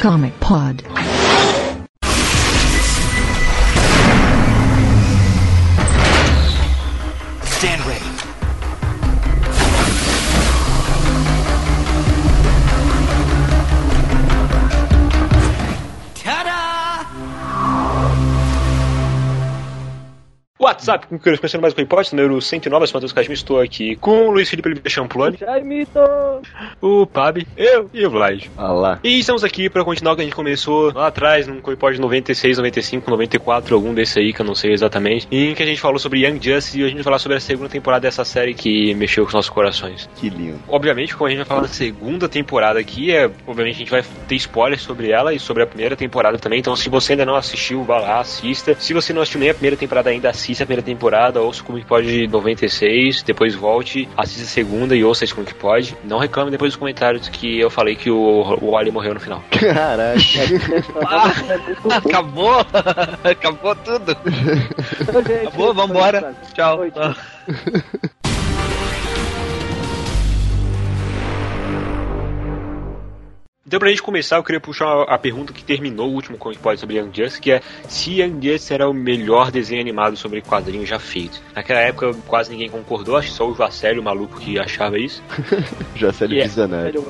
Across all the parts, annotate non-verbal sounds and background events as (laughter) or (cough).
Comic Pod. WhatsApp, com que começando mais um podcast, número 109, eu sou Matheus Casmi, estou aqui com o Luiz Felipe Oliveira Champlone, Jaimito! o Pab, eu e o Vlad. Olá. E estamos aqui para continuar o que a gente começou lá atrás, num Coipod 96, 95, 94, algum desse aí que eu não sei exatamente, em que a gente falou sobre Young Justice e hoje a gente vai falar sobre a segunda temporada dessa série que mexeu com os nossos corações. Que lindo. Obviamente, como a gente vai falar da segunda temporada aqui, é, obviamente a gente vai ter spoilers sobre ela e sobre a primeira temporada também. Então, se você ainda não assistiu, vá lá, assista. Se você não assistiu nem a primeira temporada ainda, assista a primeira temporada, ouça o Como que Pode 96, depois volte, assista a segunda e ouça esse Como que Pode. Não reclame depois dos comentários que eu falei que o, o Wally morreu no final. Caraca. (laughs) Acabou! (laughs) Acabou tudo! Acabou, vambora! Tchau! (laughs) Então, pra gente começar, eu queria puxar a pergunta que terminou o último Comic Pod sobre Young Justice, que é se Young Justice era o melhor desenho animado sobre quadrinhos já feito. Naquela época, quase ninguém concordou, acho que só o Joacélio, o maluco, que achava isso. Já sério Yeah. visionário.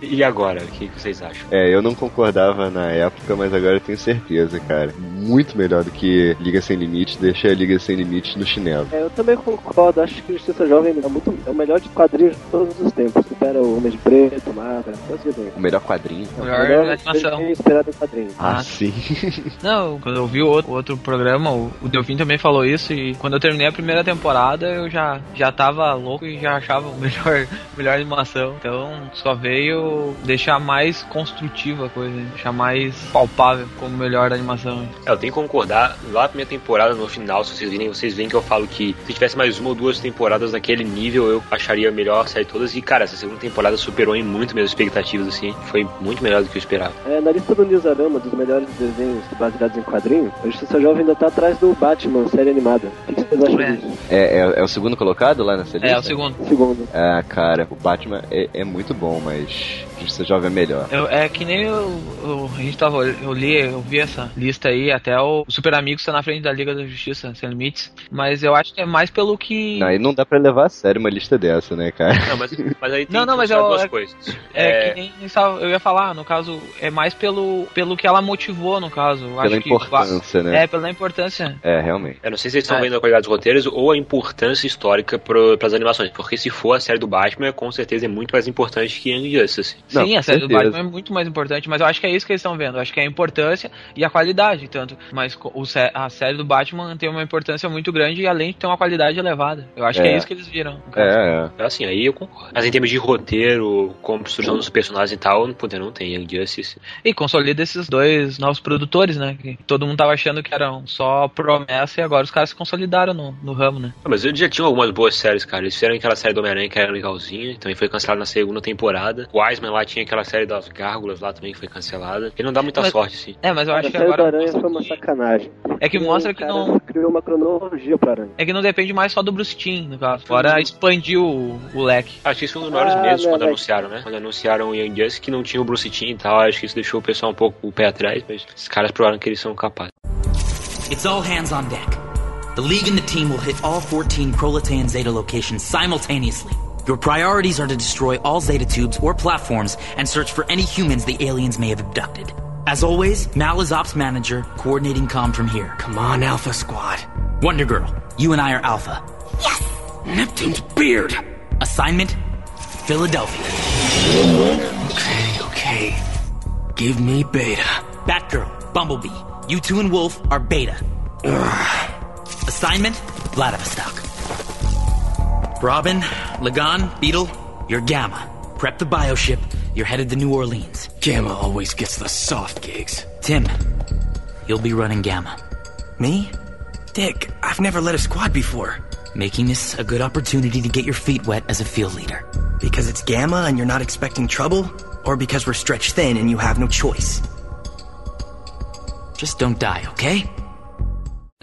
E agora, o que vocês acham? É, eu não concordava na época, mas agora eu tenho certeza, cara. Muito melhor do que Liga Sem Limite, deixei a Liga Sem Limite no chinelo. É, eu também concordo, acho que Justiça Jovem é, muito, é o melhor de quadrinhos de todos os tempos. Supera o Homem de Preto, Mata, todos os desenhos. O melhor quadrinho. O Melhor melhor animação. esperado em quadrinhos. Ah, Ah. sim. Não, quando eu vi o outro, outro programa, o, o Delfim também falou isso, e quando eu terminei a primeira temporada, eu já, já tava louco e já achava o melhor, (laughs) melhor animação. Então só veio deixar mais construtiva a coisa, deixar mais palpável como melhor animação. É, eu tenho que concordar, lá na primeira temporada, no final, se vocês virem, vocês veem que eu falo que se tivesse mais uma ou duas temporadas naquele nível, eu acharia melhor série todas. E, cara, essa segunda temporada superou em muito minhas expectativas, assim. Foi muito melhor do que eu esperava. É, na lista do Newsarama dos melhores desenhos baseados em quadrinhos, a Justiça Jovem ainda tá atrás do Batman, série animada. O que vocês acham É. disso? É, é, é o segundo colocado lá nessa lista? É, o segundo. Segundo. Ah, cara, o Batman é, é muito bom, mas Justiça Jovem é melhor. Eu- é que nem eu, eu- a gente tava, eu li, eu vi essa lista aí, até o Super Amigos tá na frente da Liga da Justiça, sem limites, mas eu acho que é mais pelo que... Aí não dá pra levar a sério uma lista dessa, né, cara? Não, mas, mas aí tem Não, não, que mas eu- duas é- coisas. É, que nem eu ia falar, no caso, é mais pelo, pelo que ela motivou, no caso. Pela acho que- importância, né? É, pela importância. É, realmente. Eu não sei se vocês estão É. vendo a qualidade dos roteiros ou a importância histórica para as animações. Porque se for a série do Batman, com certeza é muito mais importante que Young Justice. Não, Sim, a série do certeza. Batman é muito mais importante, mas eu acho que é isso que eles estão vendo. Eu acho que é a importância e a qualidade, tanto. Mas o, a série do Batman tem uma importância muito grande e além de ter uma qualidade elevada. Eu acho que É. é isso que eles viram. É, é. Assim, aí eu concordo. Mas em termos de roteiro, construção dos personagens e tal, puta, não tem Young Justice. E consolida esses dois novos produtores, né? Que todo mundo tava achando que eram só promessa e agora os caras se consolidaram no, no ramo, né? Ah, Mas eles já tinham algumas boas séries, cara. Eles fizeram aquela série do Homem-Aranha que era legalzinha, também foi cancelada na segunda temporada. O Wiseman lá tinha aquela série das gárgulas lá também que foi cancelada. E não dá muita Mas- sorte, assim. É, mas eu Cara, acho que série agora. Aranha mostra foi uma que- sacanagem. É que mostra que cara não. criou uma cronologia pra Aranha. É que não depende mais só do Bruce Timm, no caso. Agora expandiu o, o leque. Acho que isso foi um dos maiores Ah, medos né, quando né. anunciaram, né? Quando anunciaram o Young Justice que não tinha o Bruce Timm e tal. Acho que isso deixou o pessoal um pouco o pé atrás, mas esses caras provaram que eles são capazes. It's all hands on deck. The League and the team will hit all 14 Prolatan Zeta locations simultaneously. Your priorities are to destroy all Zeta tubes or platforms and search for any humans the aliens may have abducted. As always, Mal is Ops Manager, coordinating comm from here. Come on, Alpha Squad. Wonder Girl, you and I are Alpha. Yes! Neptune's beard! Assignment, Philadelphia. Okay, okay. Give me Beta. Batgirl, Bumblebee, you two and Wolf are Beta. Assignment, Vladivostok. Robin, Lagan, Beetle, you're Gamma. Prep the bioship, you're headed to New Orleans. Gamma always gets the soft gigs. Tim, you'll be running Gamma. Me? Dick, I've never led a squad before. Making this a good opportunity to get your feet wet as a field leader. Because it's Gamma and you're not expecting trouble? Or because we're stretched thin and you have no choice? Just don't die, okay?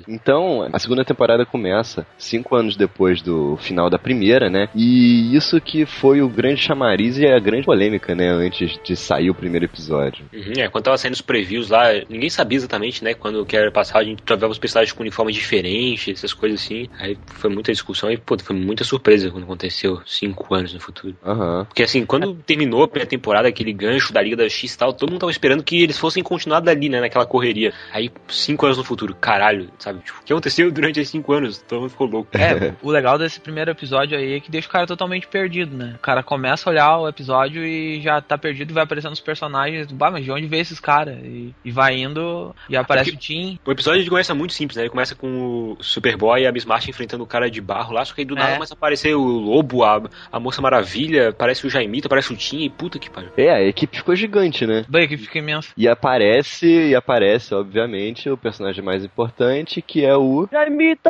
Então, a segunda temporada começa cinco anos depois do final da primeira, né? E isso que foi o grande chamariz e a grande polêmica, né? Antes de sair o primeiro episódio. Uhum, é, quando tava saindo os previews lá, ninguém sabia exatamente, né? Quando que era passar, a gente via os personagens com uniformes diferentes, essas coisas assim. Aí foi muita discussão e, pô, foi muita surpresa quando aconteceu cinco anos no futuro. Aham. Porque assim, quando terminou a primeira temporada, aquele gancho da Liga da X e tal, todo mundo tava esperando que eles fossem continuar dali, né? Naquela correria. Aí, cinco anos no futuro, caralho, sabe? Tipo, o que aconteceu durante esses cinco anos? Todo mundo ficou louco. É, (laughs) o legal desse primeiro episódio aí é que deixa o cara totalmente perdido, né? O cara começa a olhar o episódio e já tá perdido e vai aparecendo os personagens. Bah, mas de onde veio esses caras? E, e vai indo e aparece porque- o Tim. O episódio ele começa muito simples, né? Ele começa com o Superboy e a Miss Martin enfrentando o cara de barro lá, só que aí do nada É. começa a aparecer o Lobo, a, a Moça Maravilha, parece o Jaimito, parece o Tim e puta que pariu. É, a equipe ficou gigante, né? Bem, que fica imenso. E aparece, e aparece, obviamente, o personagem mais importante, que é o. Jaimito!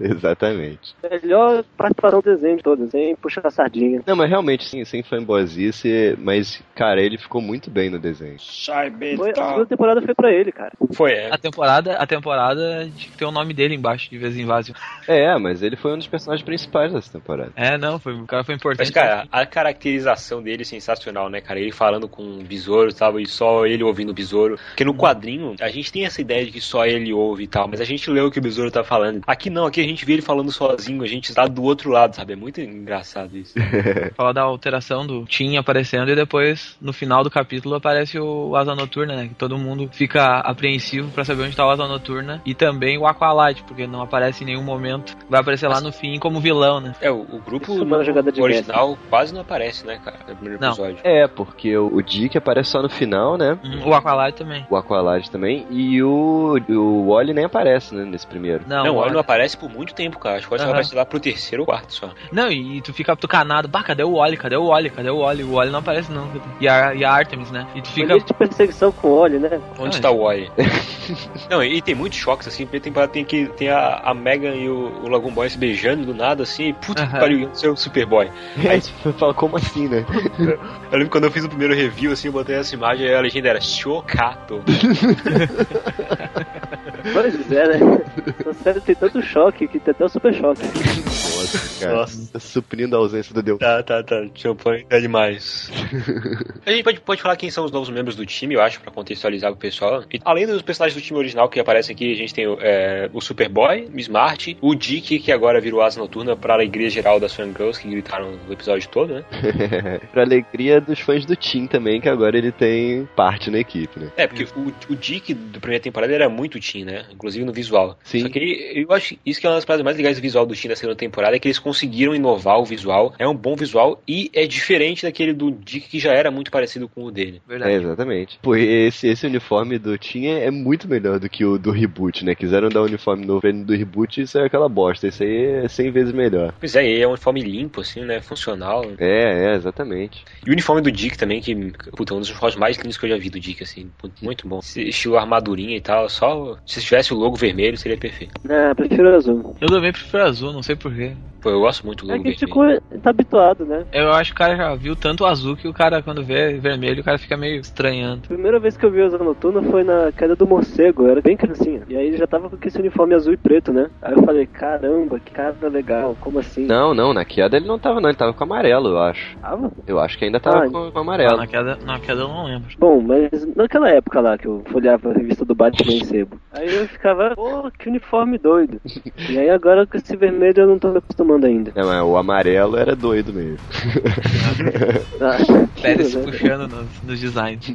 Exatamente. Melhor participação do desenho de todos, hein? Puxa a sardinha. Não, mas realmente, sim, sem fanboyzice, mas, cara, ele ficou muito bem no desenho. Foi, a segunda temporada foi pra ele, cara. Foi, é. A temporada, a temporada ter o nome dele embaixo de vez em vazio. É, mas ele foi um dos personagens principais dessa temporada. É, não, foi, o cara foi importante. Mas, cara, a caracterização dele é sensacional, né, cara? Ele falando com o besouro e tal, e só ele ouvindo o besouro. Porque no quadrinho, a gente tem essa ideia de que só ele ouve e tal, mas a gente lê o que o besouro tá falando. Aqui não, aqui a gente vê ele falando sozinho, a gente tá do outro lado, sabe? É muito engraçado isso. (laughs) Falar da alteração do Tim aparecendo e depois, no final do capítulo, aparece o Asa Noturna, né? Que todo mundo fica apreensivo pra saber onde tá o Asa Noturna. E também o Aqualite, porque não aparece em nenhum momento. Vai aparecer lá no fim como vilão, né? É, o, o grupo Isso é jogada de original quase não aparece, né, cara? No primeiro Não. episódio. É, porque o, o Dick aparece só no final, né? Uhum, O Aqualite também. O Aqualad também. E o, o Wally nem aparece, né, nesse primeiro. Não, Não, o Wally não aparece por muito tempo, cara. Acho que o Wally só Aham. aparece lá pro terceiro ou quarto só. Não, e, e tu fica tucanado. Bah, cadê o Wally? Cadê o Wally? Cadê o Wally? O Wally não aparece não. E a, e a Artemis, né? E tu fica... De perseguição com o Oli, né? Onde Ah, está o Wally? (laughs) não, e, e tem muitos choques, assim. Tem temporada tem que tem a, a Megan e o, o Lagoon Boy se beijando do nada, assim. E puta que Aham. pariu, o Superboy. Aí você fala, como assim, né? (laughs) Eu lembro quando eu fiz o primeiro review, assim, eu botei essa imagem e a legenda era chocado. (laughs) Pois é, né? Essa série tem tanto choque que tem até o super choque. Nossa, cara. Nossa. Tá suprindo a ausência do Del. Tá, tá, tá. Champanhe é demais. (laughs) a gente pode, pode falar quem são os novos membros do time, eu acho, pra contextualizar pro pessoal. E, além dos personagens do time original que aparecem aqui, a gente tem o, é, o Superboy, Miss Martin, o Dick, que agora virou Asa Noturna pra alegria geral das fangirls que gritaram no episódio todo, né? (laughs) pra alegria dos fãs do Tim também, que agora ele tem parte na equipe, né? É, porque o, o Dick da primeira temporada era muito Tim, né? Inclusive no visual. Sim. Só que eu acho isso que é uma das paradas mais legais do visual do Tim da segunda temporada, é que eles conseguiram inovar o visual. É um bom visual e é diferente daquele do Dick que já era muito parecido com o dele. É, Verdade. exatamente. Pô, esse, esse uniforme do Tim é, é muito melhor do que o do reboot, né? Quiseram dar um uniforme novo do reboot, isso é aquela bosta. Esse aí é 100 vezes melhor. Pois é, e é um uniforme limpo, assim, né? Funcional. É, é, exatamente. E o uniforme do Dick também, que, puta, um dos uniformes mais lindos que eu já vi do Dick, assim. Muito, muito bom. Esse estilo armadurinha e tal, só se tivesse o logo vermelho seria perfeito. Ah, prefiro azul. Eu também prefiro azul, não sei porquê. Pô, eu gosto muito do É que vermelho. ficou. tá habituado, né? Eu acho que o cara já viu tanto azul que o cara, quando vê vermelho, o cara fica meio estranhando. A primeira vez que eu vi o Asa Noturna foi na queda do morcego, eu era bem criancinha. E aí ele já tava com esse uniforme azul e preto, né? Aí eu falei, caramba, que cara legal, como assim? Não, não, na queda ele não tava, não. Ele tava com amarelo, eu acho. Tava? Eu acho que ainda tava Ah, com, com Ah, amarelo. na, queda, na queda eu não lembro. Bom, mas naquela época lá que eu folheava a revista do Batman em sebo, aí eu ficava, pô, que uniforme doido. e aí agora com esse vermelho eu não tô me acostumando ainda. É, mas o amarelo era doido mesmo. (laughs) Ah, Pérez se puxando nos, nos designs.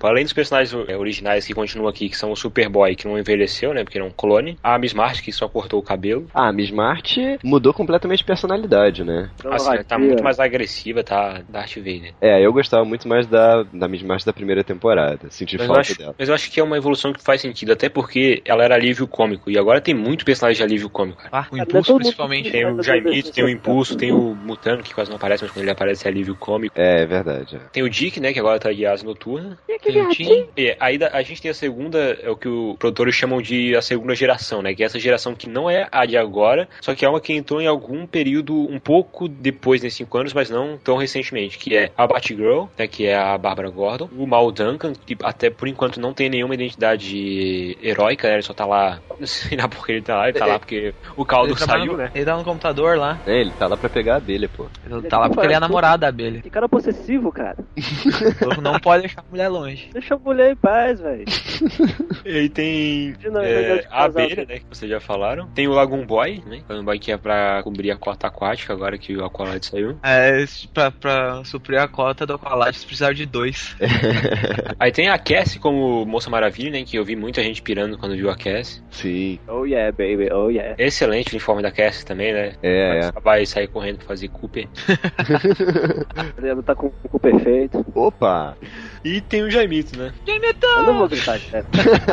Além dos personagens é, originais que continuam aqui, que são o Superboy, que não envelheceu, né? Porque ele é um clone. A Miss Martin, que só cortou o cabelo. Ah, a Miss Marty mudou completamente de personalidade, né? Assim, ela tá muito mais agressiva, tá? Darth Vader. É, eu gostava muito mais da, da Miss Marty da primeira temporada. Senti Mas falta acho, dela. mas eu acho que é uma evolução que faz sentido, até porque ela era alívio cômico. E agora tem muito personagem de alívio cômico, cara. Ah, o é impulso principalmente. Tem o Jaimito, tem o Impulso, tem o Mutano, que quase não aparece, mas quando ele aparece é alívio cômico. É, é verdade. Tem o Dick, né, que agora tá de asa noturna. Tem o Tim. E aí da- a gente tem a segunda, é o que os produtores chamam de a segunda geração, né? Que é essa geração que não é a de agora, só que é uma que entrou em algum período um pouco depois desses cinco anos, mas não tão recentemente, que é a Batgirl, né? Que é a Barbara Gordon, o Mal Duncan, que até por enquanto não tem nenhuma identidade heróica, né? Ele só tá lá, não (laughs) sei lá porque ele tá lá, ele tá lá porque o caldo Ele, trabalha saiu, no, né? ele tá no computador lá. É, ele tá lá pra pegar a abelha, pô. Ele tá lá porque ele é namorado da abelha. Que cara possessivo, cara. (laughs) Não pode deixar a mulher longe. Deixa a mulher em paz, velho. (laughs) E aí tem não, é, de a abelha, né, que vocês já falaram. Tem o Lagoon Boy, né? Lagoon Boy que é pra cobrir a cota aquática, agora que o Aqualad saiu. É, pra, pra suprir a cota do Aqualad, eles precisaram de dois. Aí tem a Cassie como Moça Maravilha, né? Que eu vi muita gente pirando quando viu a Cassie. Sim. Oh yeah, baby, oh yeah. Excelente o uniforme da Cassie também, né? É, é. Vai sair correndo pra fazer Cooper. (laughs) Ele tá com o cu perfeito. Opa! E tem o Jaimito, né? Eu não vou gritar, (laughs) cara.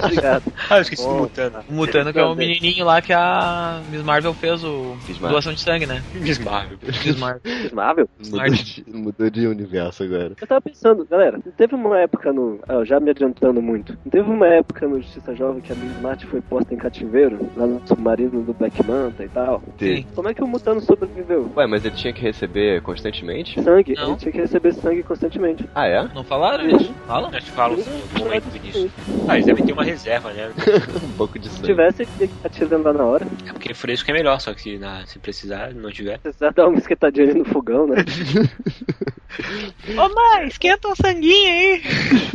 Obrigado. Ah, eu esqueci Oh. do Mutano. O Mutano, que é o menininho lá que a Miss Marvel fez o Miss Marvel. doação de sangue, né? Miss Marvel. Miss Marvel. Marvel? Mudou de, mudou de universo agora. Eu tava pensando, galera, teve uma época no. ah, já me adiantando muito. Não teve uma época no Justiça Jovem que a Miss Martin foi posta em cativeiro, lá no submarino do Black Manta e tal. Teve. Como é que o Mutano sobreviveu? Ué, mas ele tinha que receber constantemente? Sangue, Não. ele tinha que receber sangue constantemente. Ah, é? Não falaram isso? Fala? Acho que falam no momento do início. Ah, eles devem ter uma reserva, né? (laughs) Um pouco de Se sangue. tivesse, ele atirando lá na hora. É porque fresco é melhor, só que na- se precisar, não tiver. Precisar dar uma esquentadinha ali no fogão, né? (laughs) Ô mãe, esquenta um sanguinho aí.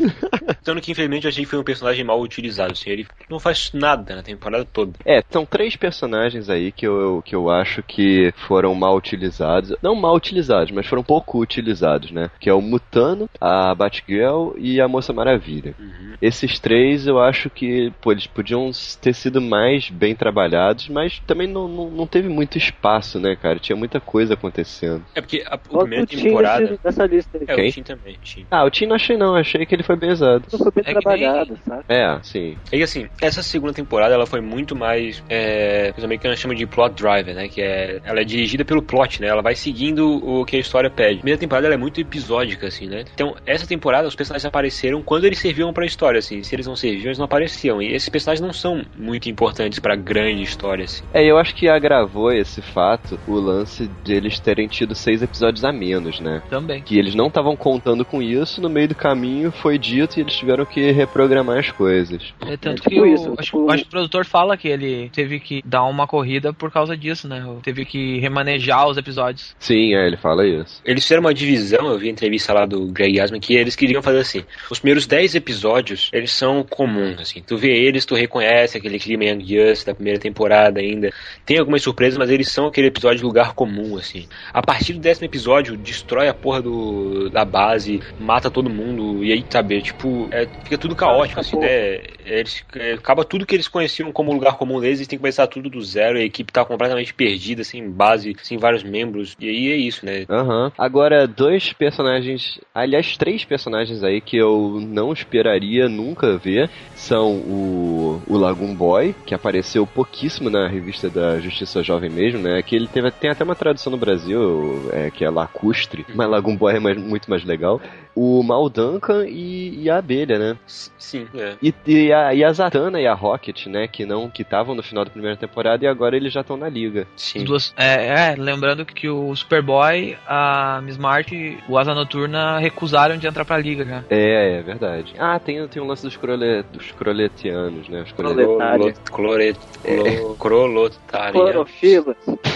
(laughs) Tanto que infelizmente eu achei que foi um personagem mal utilizado, assim, ele não faz nada na temporada toda. É, são três personagens aí que eu, que eu acho que foram mal utilizados. Não mal utilizados, mas foram pouco utilizados, né? Que é o Mutano, a Batgirl e a Moça Maravilha. Esses três eu acho que pô, eles podiam ter sido mais bem trabalhados, mas também não, não, não teve muito espaço, né, cara? Tinha muita coisa acontecendo. É porque a, a primeira temporada. nessa lista aí. É, Quem? o Tim também, Tim. Ah, o Tim não achei não, achei que ele foi bem usado. Não foi bem É que trabalhado, sabe? É, sim. E assim, essa segunda temporada ela foi muito mais. É, os americanos chamam de plot driver, né? Que é. Ela é dirigida pelo plot, né? Ela vai seguindo o que a história pede. A primeira temporada ela é muito episódica, assim, né? Então, essa temporada os personagens apareceram quando eles serviam pra história, assim. Se eles não serviam, eles não apareciam. E esses personagens não são muito importantes pra grande história, assim. É, eu acho que agravou esse fato o lance de eles terem tido seis episódios a menos, né? Também. Que eles não estavam contando com isso, no meio do caminho foi dito e eles tiveram que reprogramar as coisas. É tanto É que tipo o, isso, acho, tipo- acho que produtor fala que ele teve que dar uma corrida por causa disso, né? Teve que remanejar os episódios. Sim, é, ele fala isso. Eles fizeram uma divisão, eu vi a entrevista lá do Greg Yasmin, que eles queriam fazer assim. Os primeiros 10 episódios, eles são comuns, assim. Tu vê eles, tu reconhece aquele clima Young Justice da primeira temporada ainda. Tem algumas surpresas, mas eles são aquele episódio de lugar comum, assim. A partir do décimo episódio, destrói a porra do, da base, mata todo mundo, e aí, sabe, tipo, é, fica tudo caótico, assim, né? Eles, é, acaba tudo que eles conheciam como lugar comum deles, eles têm que começar tudo do zero, a equipe tá completamente perdida, sem base, sem vários membros, e aí é isso, né? Aham. Agora, dois personagens, aliás, três personagens aí que eu não esperaria nunca ver são o, o Lagoon Boy, que apareceu pouquíssimo na revista da Justiça Jovem mesmo, né? Que ele teve, tem até uma tradução no Brasil, é, que é lacustre, mas Lagoon Boy é mais- muito mais legal. O Mal Duncan e, e a abelha, né? Sim, é. E, e, a, e a Zatanna e a Rocket, né? Que não que estavam no final da primeira temporada e agora eles já estão na liga. Sim. duas, é, é, lembrando que o Superboy, a Miss Martin, o Asa Noturna recusaram de entrar pra liga já. É, é verdade. Ah, tem, tem o lance dos, crole, dos croletianos, né? Os crole... Proletária. Cloret, clo, crolotária. Clorofila. (laughs)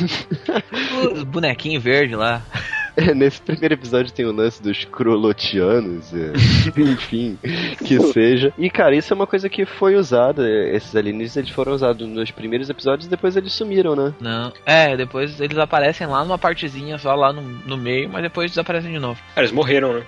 (laughs) Os bonequinhos verdes lá. É, (laughs) Nesse primeiro episódio tem o lance dos crolotianos, é, (laughs) enfim, que seja. E, cara, isso é uma coisa que foi usada, é, esses alienígenas eles foram usados nos primeiros episódios e depois eles sumiram, né? Não. É, depois eles aparecem lá numa partezinha só lá no, no meio, mas depois desaparecem de novo. Ah, eles morreram, né?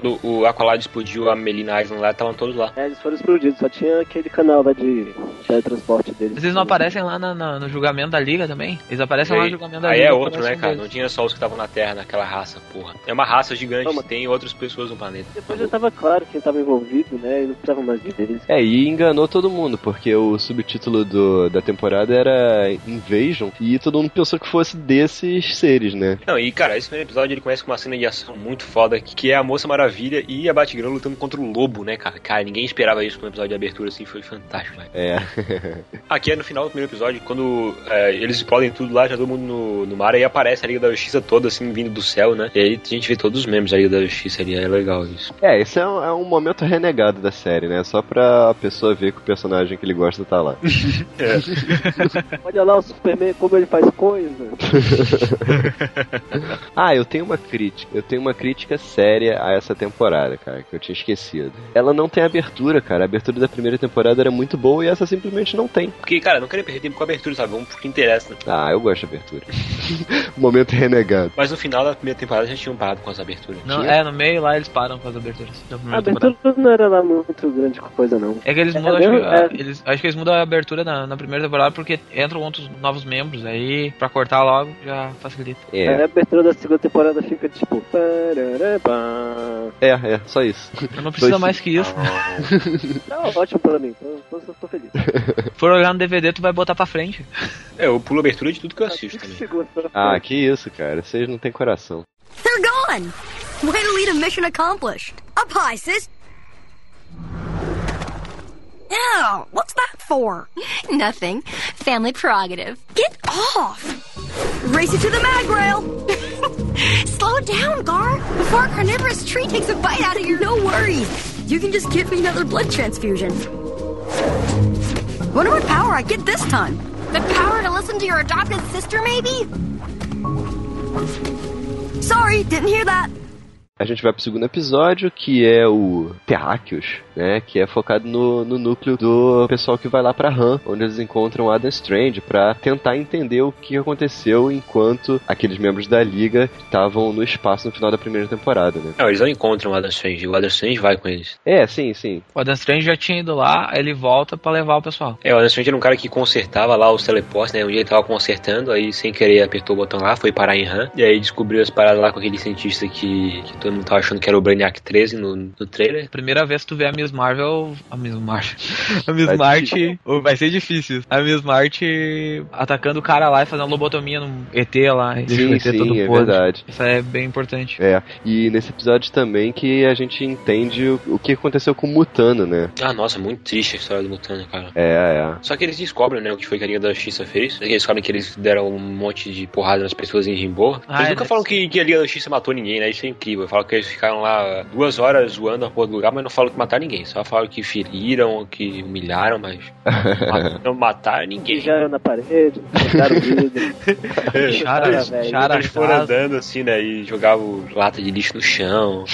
Quando o Aqualad explodiu a Melina Island lá, estavam todos lá. É, eles foram explodidos, só tinha aquele canal lá de teletransporte deles. Mas eles não aparecem lá na- na- no julgamento da liga também? Eles aparecem lá no Aí, julgamento da aí liga. é outro, né, cara? deles. Não tinha só os que estavam na Terra, naquela raça, porra. É uma raça gigante, Não, mas- tem outras pessoas no planeta. Depois já tava claro quem tava envolvido, né? E não precisava mais deles. É, e enganou todo mundo, porque o subtítulo do, da temporada era Invasion, e todo mundo pensou que fosse desses seres, né? Não, e cara, esse primeiro episódio ele começa com uma cena de ação muito foda, que que é a Moça Maravilha e a Batgirl lutando contra o Lobo, né, cara? Cara, ninguém esperava isso no episódio de abertura, assim, foi fantástico, velho. É. (laughs) Aqui é no final do primeiro episódio, quando é, eles explodem tudo lá, já todo mundo no, no mar, aí aparece a Liga da Justiça toda, assim, vindo do céu, né? E aí a gente vê todos os membros da Liga da Justiça ali, é legal isso. é, esse é um, é um momento renegado da série, né? Só pra pessoa ver que o personagem que ele gosta tá lá. (laughs) Olha lá o Superman, como ele faz coisa. (laughs) Ah, eu tenho uma crítica. Eu tenho uma crítica séria a essa temporada, cara, que eu tinha esquecido. Ela não tem abertura, cara. A abertura da primeira temporada era muito boa e essa simplesmente não tem. Porque, cara, não queria perder tempo com a abertura, sabe? Vamos porque interessa. né? Ah, eu gosto de abertura. (laughs) momento renegado. Mas no final da primeira temporada já tinham parado com as aberturas. Não, Tinha? é, no meio lá eles param com as aberturas A primeira temporada. abertura não era lá muito grande coisa, não. É que eles É mudam, acho, mesmo? que, a- É. eles, acho que eles mudam a abertura na, na primeira temporada porque entram outros novos membros, aí pra cortar logo já facilita. Aí É, a abertura da segunda temporada fica tipo. pararabá. É, é, só isso. Eu não precisa mais que isso. (laughs) Tá ótimo pra mim, tô, tô, tô feliz. For olhar no DVD, tu vai botar pra frente. É, eu pulo a abertura de tudo que eu assisto também. Segundos pra Ah, que isso, cara. Vocês não têm coração. They're gone! Way to lead a mission accomplished. Up high, sis. Ew, what's that for? Nothing. Family prerogative. Get off! Race it to the mag rail! (laughs) Slow down, Gar! Before a carnivorous tree takes a bite out of your. No worries. You can just give me another blood transfusion. Wonder what power I get this time. The power to listen to your adopted sister, maybe? Sorry, didn't hear that. A gente vai pro segundo episódio, que é o Terráqueos, né? Que é focado no, no núcleo do pessoal que vai lá pra Han, onde eles encontram Adam Strange pra tentar entender o que aconteceu enquanto aqueles membros da Liga estavam no espaço no final da primeira temporada, né? Não, eles não encontram o Adam Strange, o Adam Strange vai com eles. É, sim, sim. O Adam Strange já tinha ido lá, aí ele volta pra levar o pessoal. É, o Adam Strange era um cara que consertava lá os teleportes, né? Um dia ele tava consertando, aí sem querer apertou o botão lá, foi parar em RAM, e aí descobriu as paradas lá com aquele cientista que, que todo mundo tava achando que era o Brainiac 13 no, no trailer. Primeira vez que tu vê a Miss Marvel. A Miss Marvel. (laughs) A Miss Vai Marte. oh, Vai ser difícil. A Miss Marte atacando o cara lá e fazendo lobotomia no ET lá. Sim, ET todo sim, é podre. verdade. Isso é bem importante. É, e nesse episódio também que a gente entende o, o que aconteceu com o Mutano, né? Ah, nossa, muito triste a história do Mutano, cara. É, é. Só que eles descobrem, né, o que foi que a Liga da Justiça fez. Eles descobrem que eles deram um monte de porrada nas pessoas em Rimbo. Ah, eles é, nunca né? falam que, que a Liga da Justiça matou ninguém, né? Isso é incrível. Falam que eles ficaram lá duas horas zoando a porra do lugar, mas não falam que mataram ninguém. Só falam que feriram, que humilharam, mas ma- (laughs) não mataram ninguém. Mijaram na parede, botaram o vidro. (laughs) Chara, velho, chara, Eles foram andando assim, né? E jogavam lata de lixo no chão,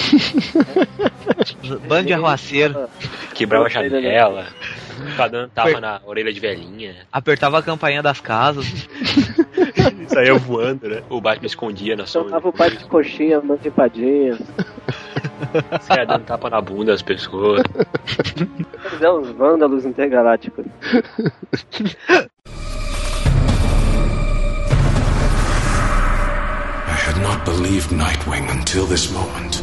(laughs) bando de arruaceiro. quebrava a Gostei da janela, ficava dando tapa na orelha de velhinha. Apertava a campainha das casas. Saía voando, né? O Batman escondia na sombra. Chamava o pai de coxinha, empadinha. Saia dando tapa na bunda das pessoas. Eles eram uns vândalos intergalácticos. I had not believed Nightwing until this moment.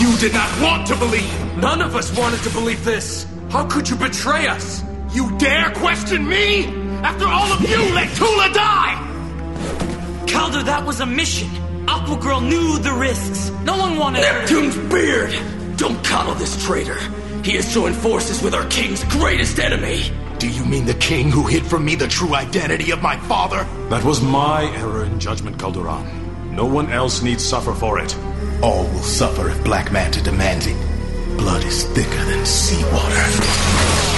You did not want to believe! None of us wanted to believe this! How could you betray us? You dare question me? After all of you let Tula die! Calder, that was a mission. Aqua Girl knew the risks. No one wanted her. Neptune's beard! Don't coddle this traitor. He has joined forces with our king's greatest enemy. Do you mean the king who hid from me the true identity of my father? That was my error in judgment, Calderon. No one else needs suffer for it. All will suffer if Black Manta demands it. Blood is thicker than seawater.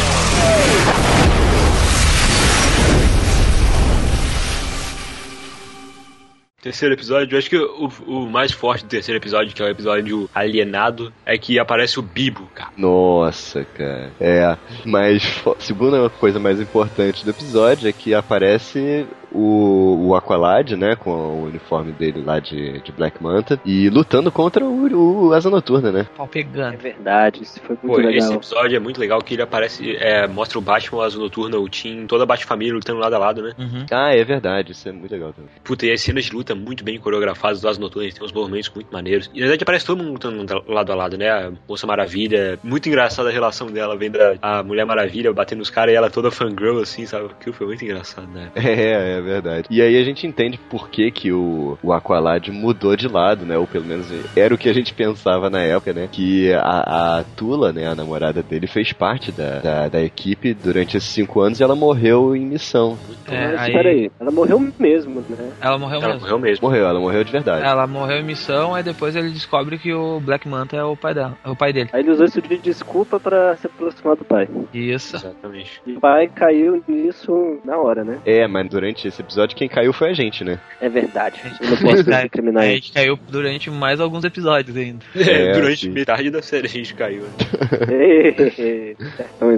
Terceiro episódio, eu acho que o, o mais forte do terceiro episódio, que é o episódio alienado, é que aparece o Bibo, cara. Nossa, cara. É, mas segunda coisa mais importante do episódio é que aparece o, o Aqualad, né, com o uniforme dele lá de, de Black Manta, e lutando contra o, o Asa Noturna, né? Pau pegando. É verdade, isso foi muito Pô, legal. esse episódio é muito legal que ele aparece, é, mostra o Batman, o Azul Noturno, o Team, toda a Bat-família lutando lado a lado, né? Uhum. Ah, é verdade, isso é muito legal também. Puta, e as cenas de luta muito bem coreografadas do Azul Noturno, tem uns movimentos muito maneiros. E na verdade aparece todo mundo lutando lado a lado, né? A Moça Maravilha, muito engraçada a relação dela, vendo a, a Mulher Maravilha batendo nos caras e ela toda fangirl, assim, sabe? Aquilo foi muito engraçado, né? (laughs) É, é verdade. E aí a gente entende por que, que o, o Aqualad mudou de lado, né? Ou pelo menos era o que a gente pensava na época, né? Que a, a Tula, né, a namorada dele, fez parte da, da, da equipe durante esses cinco anos e ela morreu em missão. É, Mas aí- peraí, ela morreu mesmo, né? Ela morreu Ela mesmo. morreu mesmo. Morreu, ela morreu de verdade. Ela morreu em missão, aí depois ele descobre que o Black Manta é o pai dela, é o pai dele. Aí ele usou isso de desculpa pra se aproximar do pai. Isso. Exatamente. E o pai caiu nisso na hora, né? É, mas durante esse episódio quem caiu foi a gente, né? É verdade. Eu não posso A discriminar ele. gente caiu durante mais alguns episódios ainda. É, (laughs) Durante sim. metade da série a gente caiu. (laughs)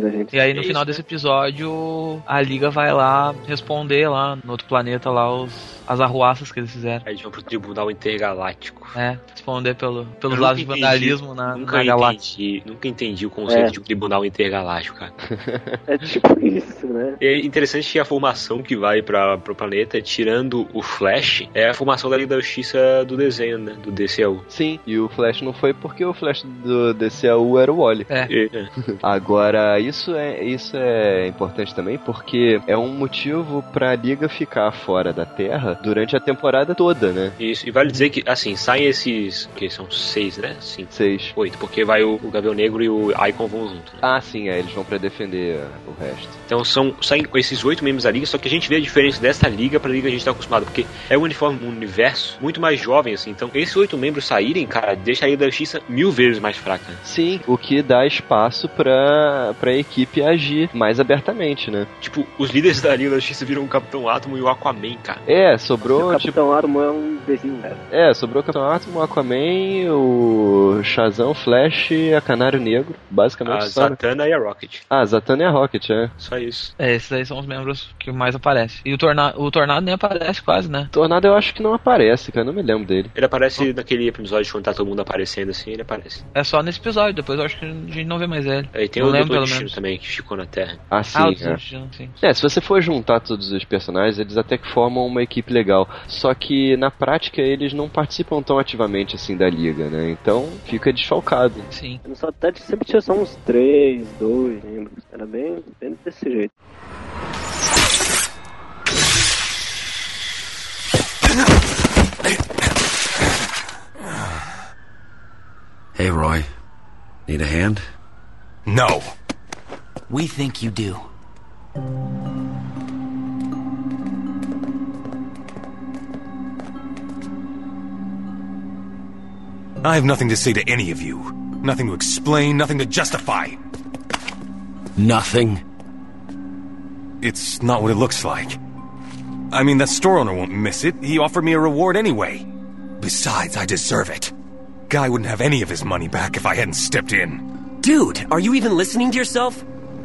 né? E aí no É final desse episódio a Liga vai lá responder lá no outro planeta lá os as arruaças que eles fizeram. Gente vai pro Tribunal Intergaláctico. É, responder pelo, pelos lados de vandalismo na, Nunca na galáxia. entendi, nunca entendi o conceito É. de um tribunal intergaláctico, cara. (laughs) É tipo isso, né? É interessante que a formação que vai para pro planeta, tirando o Flash, é a formação da Liga da Justiça do desenho, né? Do DCU. Sim, e o Flash não foi porque o Flash do DCAU era o Wally. É. É. (laughs) Agora, isso é, isso é importante também porque é um motivo pra Liga ficar fora da Terra durante a temporada toda, né? Isso, e vale dizer que, assim, saem esses. que são seis, né? Sim. Seis. Oito, porque vai o, o Gavião Negro e o Icon vão junto. né? Ah, sim, é, eles vão pra defender uh, o resto. Então são saem esses oito membros da liga, só que a gente vê a diferença dessa liga pra liga que a gente tá acostumado, porque é um uniforme, um universo muito mais jovem, assim. Então, esses oito membros saírem, cara, deixa a Liga da Justiça mil vezes mais fraca. né? Sim, o que dá espaço pra, pra equipe agir mais abertamente, né? Tipo, os líderes da Liga da Justiça viram o Capitão Átomo e o Aquaman, cara. É, sobrou, o tipo, Capitão Armo é um imbecil, cara. é, sobrou o Capitão Átomo, o Aquaman, o Shazam, o Flash, a Canário Negro, basicamente A só, né? Zatanna e a Rocket. Ah, Zatanna e a Rocket, é. Só isso. É, esses aí são os membros que mais aparecem. E o, torna o Tornado nem aparece quase, né? Tornado eu acho que não aparece, cara, eu não me lembro dele. Ele aparece naquele episódio quando tá todo mundo aparecendo assim, ele aparece. É só nesse episódio, depois eu acho que a gente não vê mais ele. Aí tem não o lembro, Doutor Destino também, que ficou na Terra. Ah, sim, ah, o é. Destino, sim. É, se você for juntar todos os personagens, eles até que formam uma equipe legal. Só que na prática eles não participam tão ativamente assim da liga, né? Então fica desfalcado. Sim. No Saudade sempre tinha só uns três, dois membros. Era bem, bem desse jeito. Hey, Roy. Need a hand? No. We think you do. I have nothing to say to any of you. Nothing to explain, nothing to justify. Nothing. It's not what it looks like. I mean, that store owner won't miss it. He offered me a reward anyway. Besides, I deserve it. Guy wouldn't have any of his money back if I hadn't stepped in. Dude, are you even listening to yourself?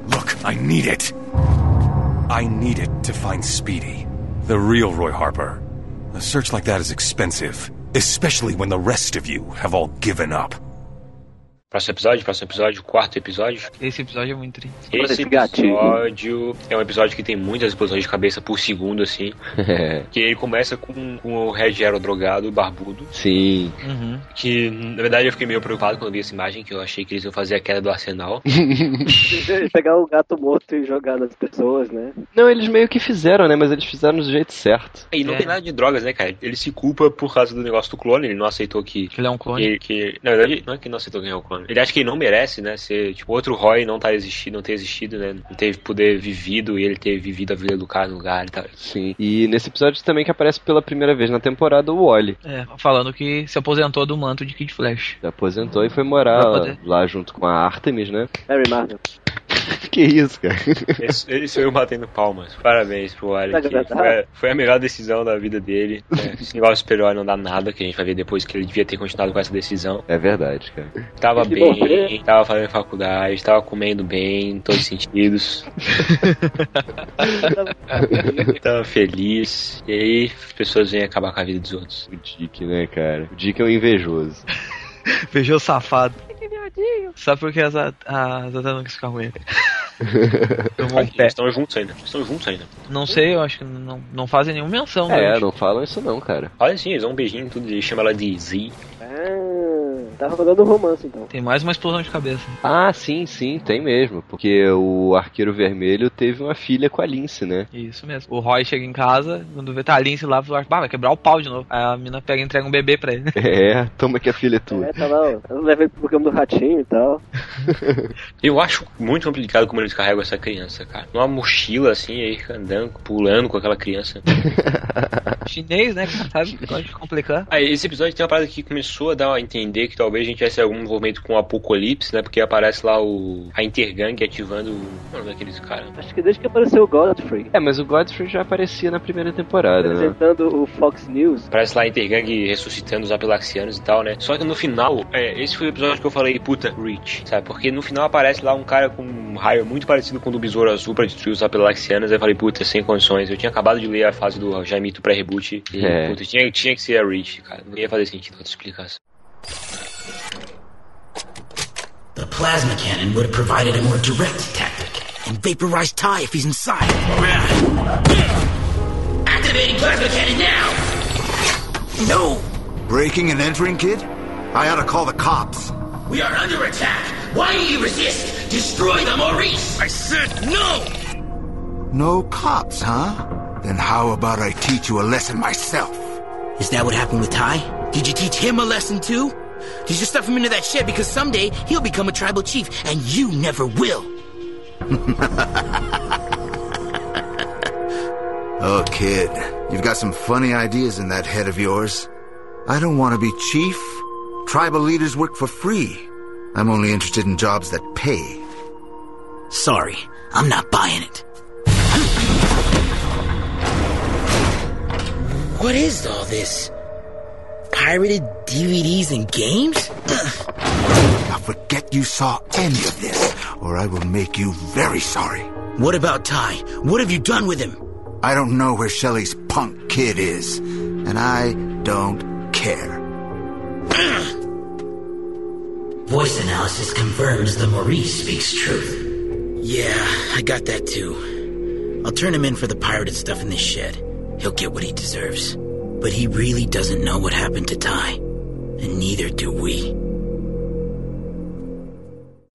Look, I need it. I need it to find Speedy. The real Roy Harper. A search like that is expensive. Especially when the rest of you have all given up. Próximo episódio, próximo episódio, quarto episódio. Esse episódio é muito triste. Esse episódio é um episódio que tem muitas explosões de cabeça por segundo, assim. (laughs) que ele começa com, com o Red Arrow drogado, barbudo. Sim. Uhum. Que, na verdade, eu fiquei meio preocupado quando vi essa imagem, que eu achei que eles iam fazer a queda do arsenal. (laughs) (laughs) Pegar o gato morto e jogar nas pessoas, né? Não, eles meio que fizeram, né? Mas eles fizeram do jeito certo. E não É. tem nada de drogas, né, cara? Ele se culpa por causa do negócio do clone, ele não aceitou que. Que ele é um clone. Que, que- na verdade, não é que não aceitou quem é o clone. Ele acha que ele não merece, né? Ser, tipo, outro Roy não tá existindo, não ter existido, né? Não teve poder vivido e ele ter vivido a vida do cara no lugar e tal. Sim. E nesse episódio também que aparece pela primeira vez na temporada o Wally. É, falando que se aposentou do manto de Kid Flash. Se aposentou e foi morar lá junto com a Artemis, né? Harry Marvel. (laughs) que isso, cara? Esse, esse foi eu batendo palmas. Parabéns pro Alec. Foi, foi a melhor decisão da vida dele. É, esse negócio super-herói não dá nada, que a gente vai ver depois que ele devia ter continuado com essa decisão. É verdade, cara. Tava bem, tava fazendo faculdade, tava comendo bem, em todos os sentidos. (laughs) tava feliz. E aí as pessoas vêm acabar com a vida dos outros. O Dick, né, cara? O Dick é um invejoso. Beijou safado. Sabe por que as, a, a Zata (laughs) não quis ficar com ele? Pé. Estão juntos ainda. Estão juntos ainda. Não sei, eu acho que não, não fazem nenhuma menção. É, né? não falam isso não, cara. Olha sim, eles dão um beijinho e tudo, e chama ela de Z. Ah, tá rolando romance então. Tem mais uma explosão de cabeça. Ah, sim, sim, tem mesmo. Porque o Arqueiro Vermelho teve uma filha com a Lince, né? Isso mesmo. O Roy chega em casa, quando vê tá a Lince lá, fala, ah, vai quebrar o pau de novo. Aí a mina pega e entrega um bebê pra ele. (laughs) É, toma que a filha é tua. É, tá lá, ó. Leva ele pro programa do ratinho e tal. (laughs) Eu acho muito complicado como eles carregam essa criança, cara. Numa mochila assim, aí andando, pulando com aquela criança. Chinês, né? Sabe? (laughs) Pode complicar. Aí, esse episódio tem uma parada que começou a dar a entender que talvez a gente tivesse algum envolvimento com o Apocalipse, né? Porque aparece lá o a Intergang ativando o. Qual é o nome daqueles caras? Acho que desde que apareceu o Godfrey. É, mas o Godfrey já aparecia na primeira temporada, né? Apresentando o Fox News. Parece lá a Intergang ressuscitando os Apelaxianos e tal, né? Só que no final, é, esse foi o episódio que eu falei, puta, Reach, sabe? Porque no final aparece lá um cara com um raio muito parecido com o do Besouro Azul pra destruir os Apelaxianos. Aí eu falei, puta, sem condições. Eu tinha acabado de ler a fase do Jaimito pré-reboot e, É. puta, tinha, tinha que ser a Reach, cara. Não ia fazer sentido outra explicação. The plasma cannon would have provided a more direct tactic. And vaporize Ty if he's inside. Activating plasma cannon now! No! Breaking and entering, kid? I ought to call the cops. We are under attack! Why do you resist? Destroy the Maurice! I said no! No cops, huh? Then how about I teach you a lesson myself? Is that what happened with Ty? Did you teach him a lesson too? Did you stuff him into that shed because someday he'll become a tribal chief and you never will? (laughs) Oh, kid, you've got some funny ideas in that head of yours. I don't want to be chief. Tribal leaders work for free. I'm only interested in jobs that pay. Sorry, I'm not buying it. What is all this? Pirated DVDs and games? Now forget you saw any of this, or I will make you very sorry. What about Ty? What have you done with him? I don't know where Shelley's punk kid is, and I don't care. (clears throat) Voice analysis confirms the Maurice speaks truth. Yeah, I got that too. I'll turn him in for the pirated stuff in this shed. He'll get what he deserves. But he really doesn't know what happened to Ty. And neither do we.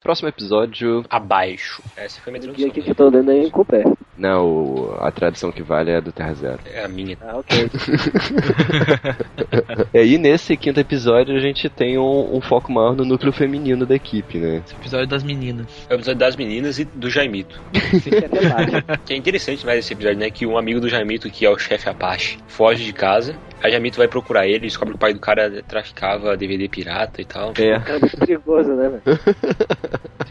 Próximo episódio. Abaixo. Essa foi a minha E aqui que eu tô lendo aí em Cooper. Não, a tradução que vale é a do Terra Zero. É a minha. Ah, ok. (laughs) E aí, nesse quinto episódio, a gente tem um, um foco maior no núcleo feminino da equipe, né? Esse episódio das meninas. É o episódio das meninas e do Jaimito. que é interessante mais esse episódio, né? Que um amigo do Jaimito, que é o chefe Apache, foge de casa. A Jaimito vai procurar ele, descobre que o pai do cara traficava DVD pirata e tal. É. É muito perigoso, né, velho?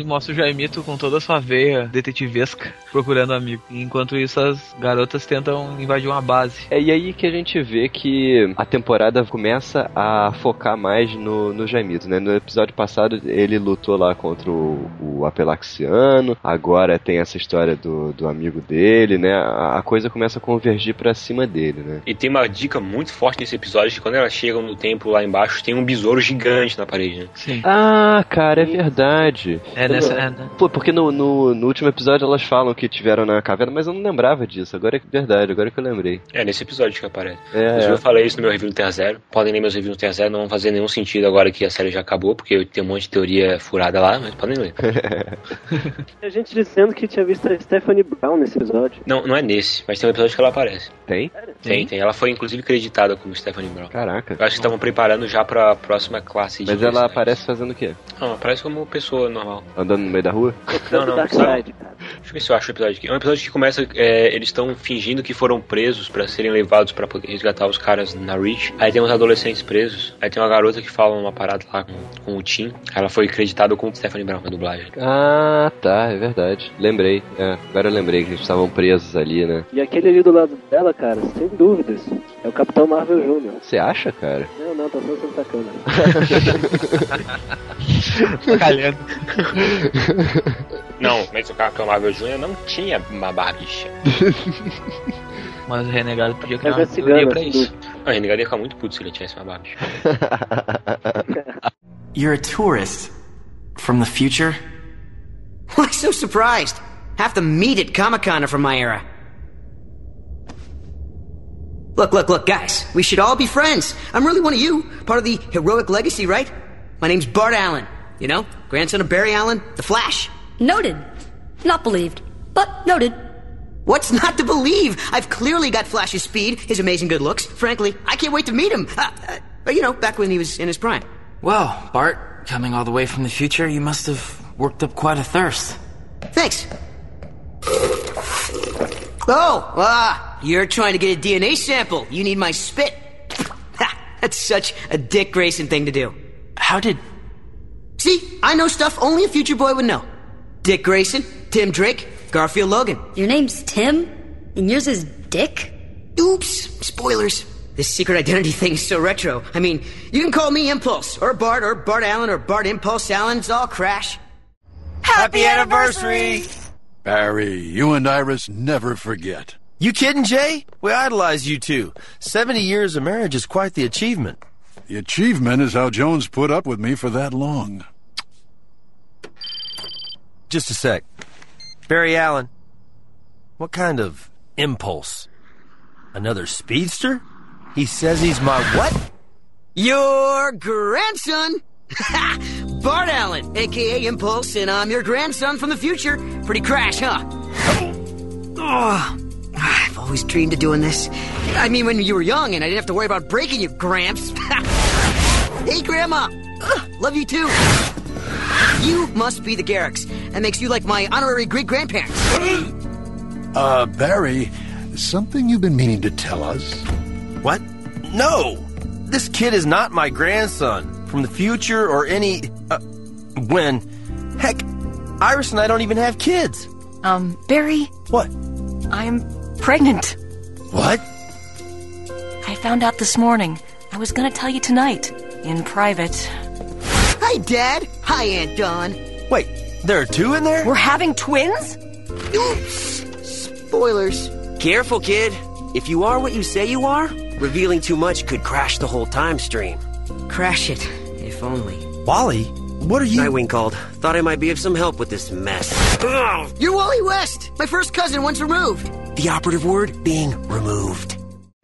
Mostra o Jaimito com toda a sua veia detetivesca procurando amigo. Enquanto isso, as garotas tentam invadir uma base. É e aí que a gente vê que a temporada começa a focar mais no, no Jaimito, né? No episódio passado ele lutou lá contra o, o Apelaxiano, agora tem essa história do, do amigo dele, né? A, a coisa começa a convergir pra cima dele, né? E tem uma dica muito forte nesse episódio que quando elas chegam no templo lá embaixo, tem um besouro gigante na parede, né? Sim. Ah, cara, é verdade. É nessa. Pô, porque no, no, no último episódio elas falam que tiveram na caverna, mas eu não lembrava disso. Agora é verdade, agora que eu lembrei. É nesse episódio que aparece. É, Inclusive, é. eu falei isso no meu review no Terra Zero. Podem ler meus reviews no Terra Zero, não vão fazer nenhum sentido agora que a série já acabou, porque tem um monte de teoria furada lá, mas podem ler. (laughs) Tinha gente dizendo que tinha visto a Stephanie Brown nesse episódio. não, não é nesse, mas tem um episódio que ela aparece. Tem? Tem, tem. Ela foi inclusive creditada como Stephanie Brown. Caraca. Eu acho que estavam preparando já pra próxima classe de Mas ela personagens. aparece fazendo o quê? Não, aparece como pessoa normal. Andando no meio da rua? Não, não, Dark sabe? Side, cara. Deixa eu ver se eu acho o episódio aqui. É um episódio que começa. é, eles estão fingindo que foram presos pra serem levados pra poder resgatar os caras na Reach. Aí tem uns adolescentes presos. Aí tem uma garota que fala uma parada lá com, com o Tim. Ela foi creditada como Stephanie Brown na dublagem. Ah, tá, é verdade. Lembrei. É, agora eu lembrei que eles estavam presos ali, né? E aquele ali do lado dela, cara, sem dúvidas, é o Capitão Marvel Jr. Você acha, cara? Não, não, tô só sendo sacana. Calhando. Não, mas o Capitão Marvel Jr. não tinha uma barbicha. Mas o renegado podia criar uma teoria pra isso. O Renegado ia ficar muito puto se ele tivesse uma barbicha. You're a tourist. From the future? Why so surprised? Half the meat at Comic Con are from my era. Look, look, look, guys. We should all be friends. I'm really one of you. Part of the heroic legacy, right? My name's Bart Allen. You know? Grandson of Barry Allen, The Flash. Noted. Not believed, but noted. What's not to believe? I've clearly got Flash's speed, his amazing good looks. Frankly, I can't wait to meet him. Uh, uh, you know, back when he was in his prime. Well, Bart, coming all the way from the future, you must have worked up quite a thirst. Thanks. Oh, ah, you're trying to get a DNA sample. You need my spit. (laughs) That's such a Dick Grayson thing to do. How did. See, I know stuff only a future boy would know. Dick Grayson, Tim Drake, Garfield Logan. Your name's Tim, and yours is Dick? Oops, spoilers. This secret identity thing is so retro. I mean, you can call me Impulse, or Bart, or Bart Allen, or Bart Impulse Allen. It's all crash. Happy anniversary! Barry, you and Iris never forget. You kidding, Jay? We idolize you two. 70 years of marriage is quite the achievement. The achievement is how Jones put up with me for that long. Just a sec. Barry Allen, what kind of impulse? Another speedster? He says he's my what? Your grandson! (laughs) Bart Allen, aka Impulse, and I'm your grandson from the future. Pretty crash, huh? Oh, I've always dreamed of doing this. I mean, when you were young and I didn't have to worry about breaking you, Gramps. (laughs) hey, Grandma! Ugh, love you too. You must be the Garricks. That makes you like my honorary great grandparents. (gasps) Uh, Barry, something you've been meaning to tell us? What? No! This kid is not my grandson from the future or any. Uh, when. Heck, Iris and I don't even have kids. Um, Barry? What? I'm pregnant. What? I found out this morning. I was gonna tell you tonight. In private. Hi, Dad. Hi, Aunt Dawn. Wait, there are two in there? We're having twins? Oops. Spoilers. Careful, kid. If you are what you say you are, revealing too much could crash the whole time stream. Crash it, if only. Wally, what are you? Nightwing called. Thought I might be of some help with this mess. You're Wally West, my first cousin once removed. The operative word being removed.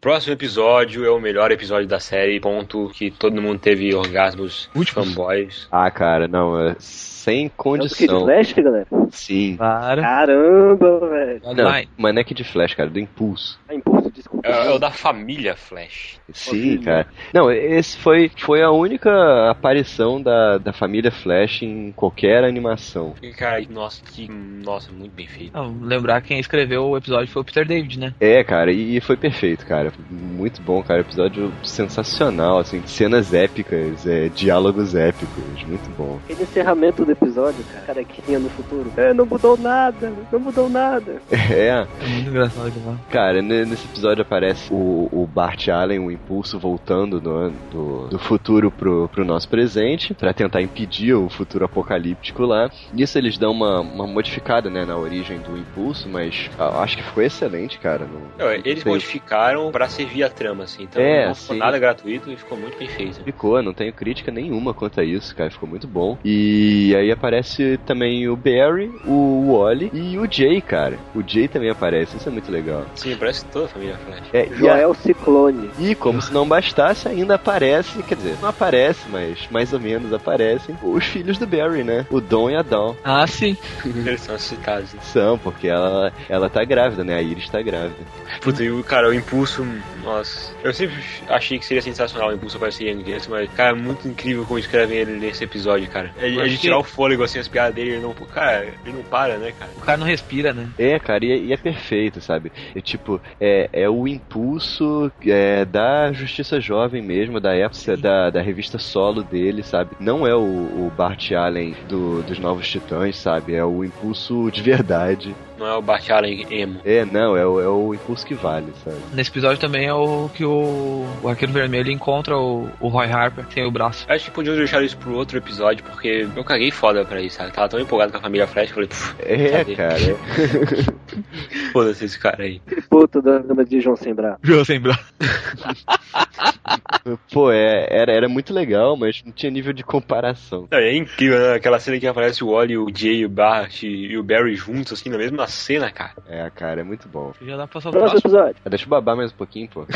Próximo episódio é o melhor episódio da série, ponto que todo mundo teve orgasmos fanboys. Ah, cara, não, é sem É o Kid condição. Flash, galera? Sim. Caramba, velho. Não, mas não é Kid Flash, cara, do Impulso. Ah, impulso, desculpa. É, é o da família Flash. Sim, cara. Não, esse foi, foi a única aparição da, da família Flash em qualquer animação. E, cara, nossa, que. Nossa, muito bem feito. Não, lembrar que quem escreveu o episódio foi o Peter David, né? É, cara, e foi perfeito, cara. Muito bom, cara. Episódio sensacional, assim, cenas épicas, é, diálogos épicos, muito bom. Aquele encerramento do episódio, cara, carequinha no futuro. É, não mudou nada, não mudou nada. (laughs) É, É muito engraçado. Cara, ne- nesse episódio aparece o, o Bart Allen, o impulso voltando do, do, do futuro pro, pro nosso presente, pra tentar impedir o futuro apocalíptico lá. Nisso eles dão uma, uma modificada, né, na origem do impulso, mas ah, acho que ficou excelente, cara. Não, Não, eles tem- modificaram pra servir a trama, assim. Então É, não ficou sim. nada gratuito e ficou muito bem feito. Ficou, não tenho crítica nenhuma quanto a isso, cara. Ficou muito bom. E aí aparece também o Barry, o Wally e o Jay, cara. O Jay também aparece, isso é muito legal. Sim, parece toda a família Flash. É, e a- Joel Ciclone. E como se não bastasse, ainda aparece, quer dizer, não aparece, mas mais ou menos aparecem os filhos do Barry, né? O Dom e a Dawn. Ah, sim. Eles são citados. São, porque ela, ela tá grávida, né? A Iris tá grávida. Puta, e o cara, o impulso Nossa, eu sempre achei que seria sensacional o Impulso aparecer em Young Justice, mas, cara, é muito incrível como escrevem ele nesse episódio, cara. É, é de que- tirar o fôlego, assim, as piadas dele, ele não, cara, ele não para, né, cara? O cara não respira, né? É, cara, e é, e é perfeito, sabe? É tipo, é, é o impulso é, da Justiça Jovem mesmo, da época da, da revista solo dele, sabe? Não é o, o Bart Allen do- dos Novos Titãs, sabe? É o impulso de verdade. Não é o Bart Allen emo. É, não, é o, é o impulso que vale, sabe? Nesse episódio também é o que o, o Arqueiro Vermelho encontra o, o Roy Harper sem o braço. Acho que podiam deixar isso pro outro episódio, porque eu caguei foda pra isso, sabe? Tava tão empolgado com a família Flash, eu falei, pff, É, cadê? cara. (laughs) Foda-se esse cara aí. Puta da gama de João Sem Braço. João Sem Braço. (laughs) Pô, é, era, era muito legal, mas não tinha nível de comparação. Não, É incrível, né? Aquela cena que aparece o Wally, o Jay, o Bart e o Barry juntos, assim, na mesma cena, cara. É, cara, é muito bom. Já dá pra passar o Próximo próximo. episódio. Ah, Deixa eu babar mais um pouquinho, pô.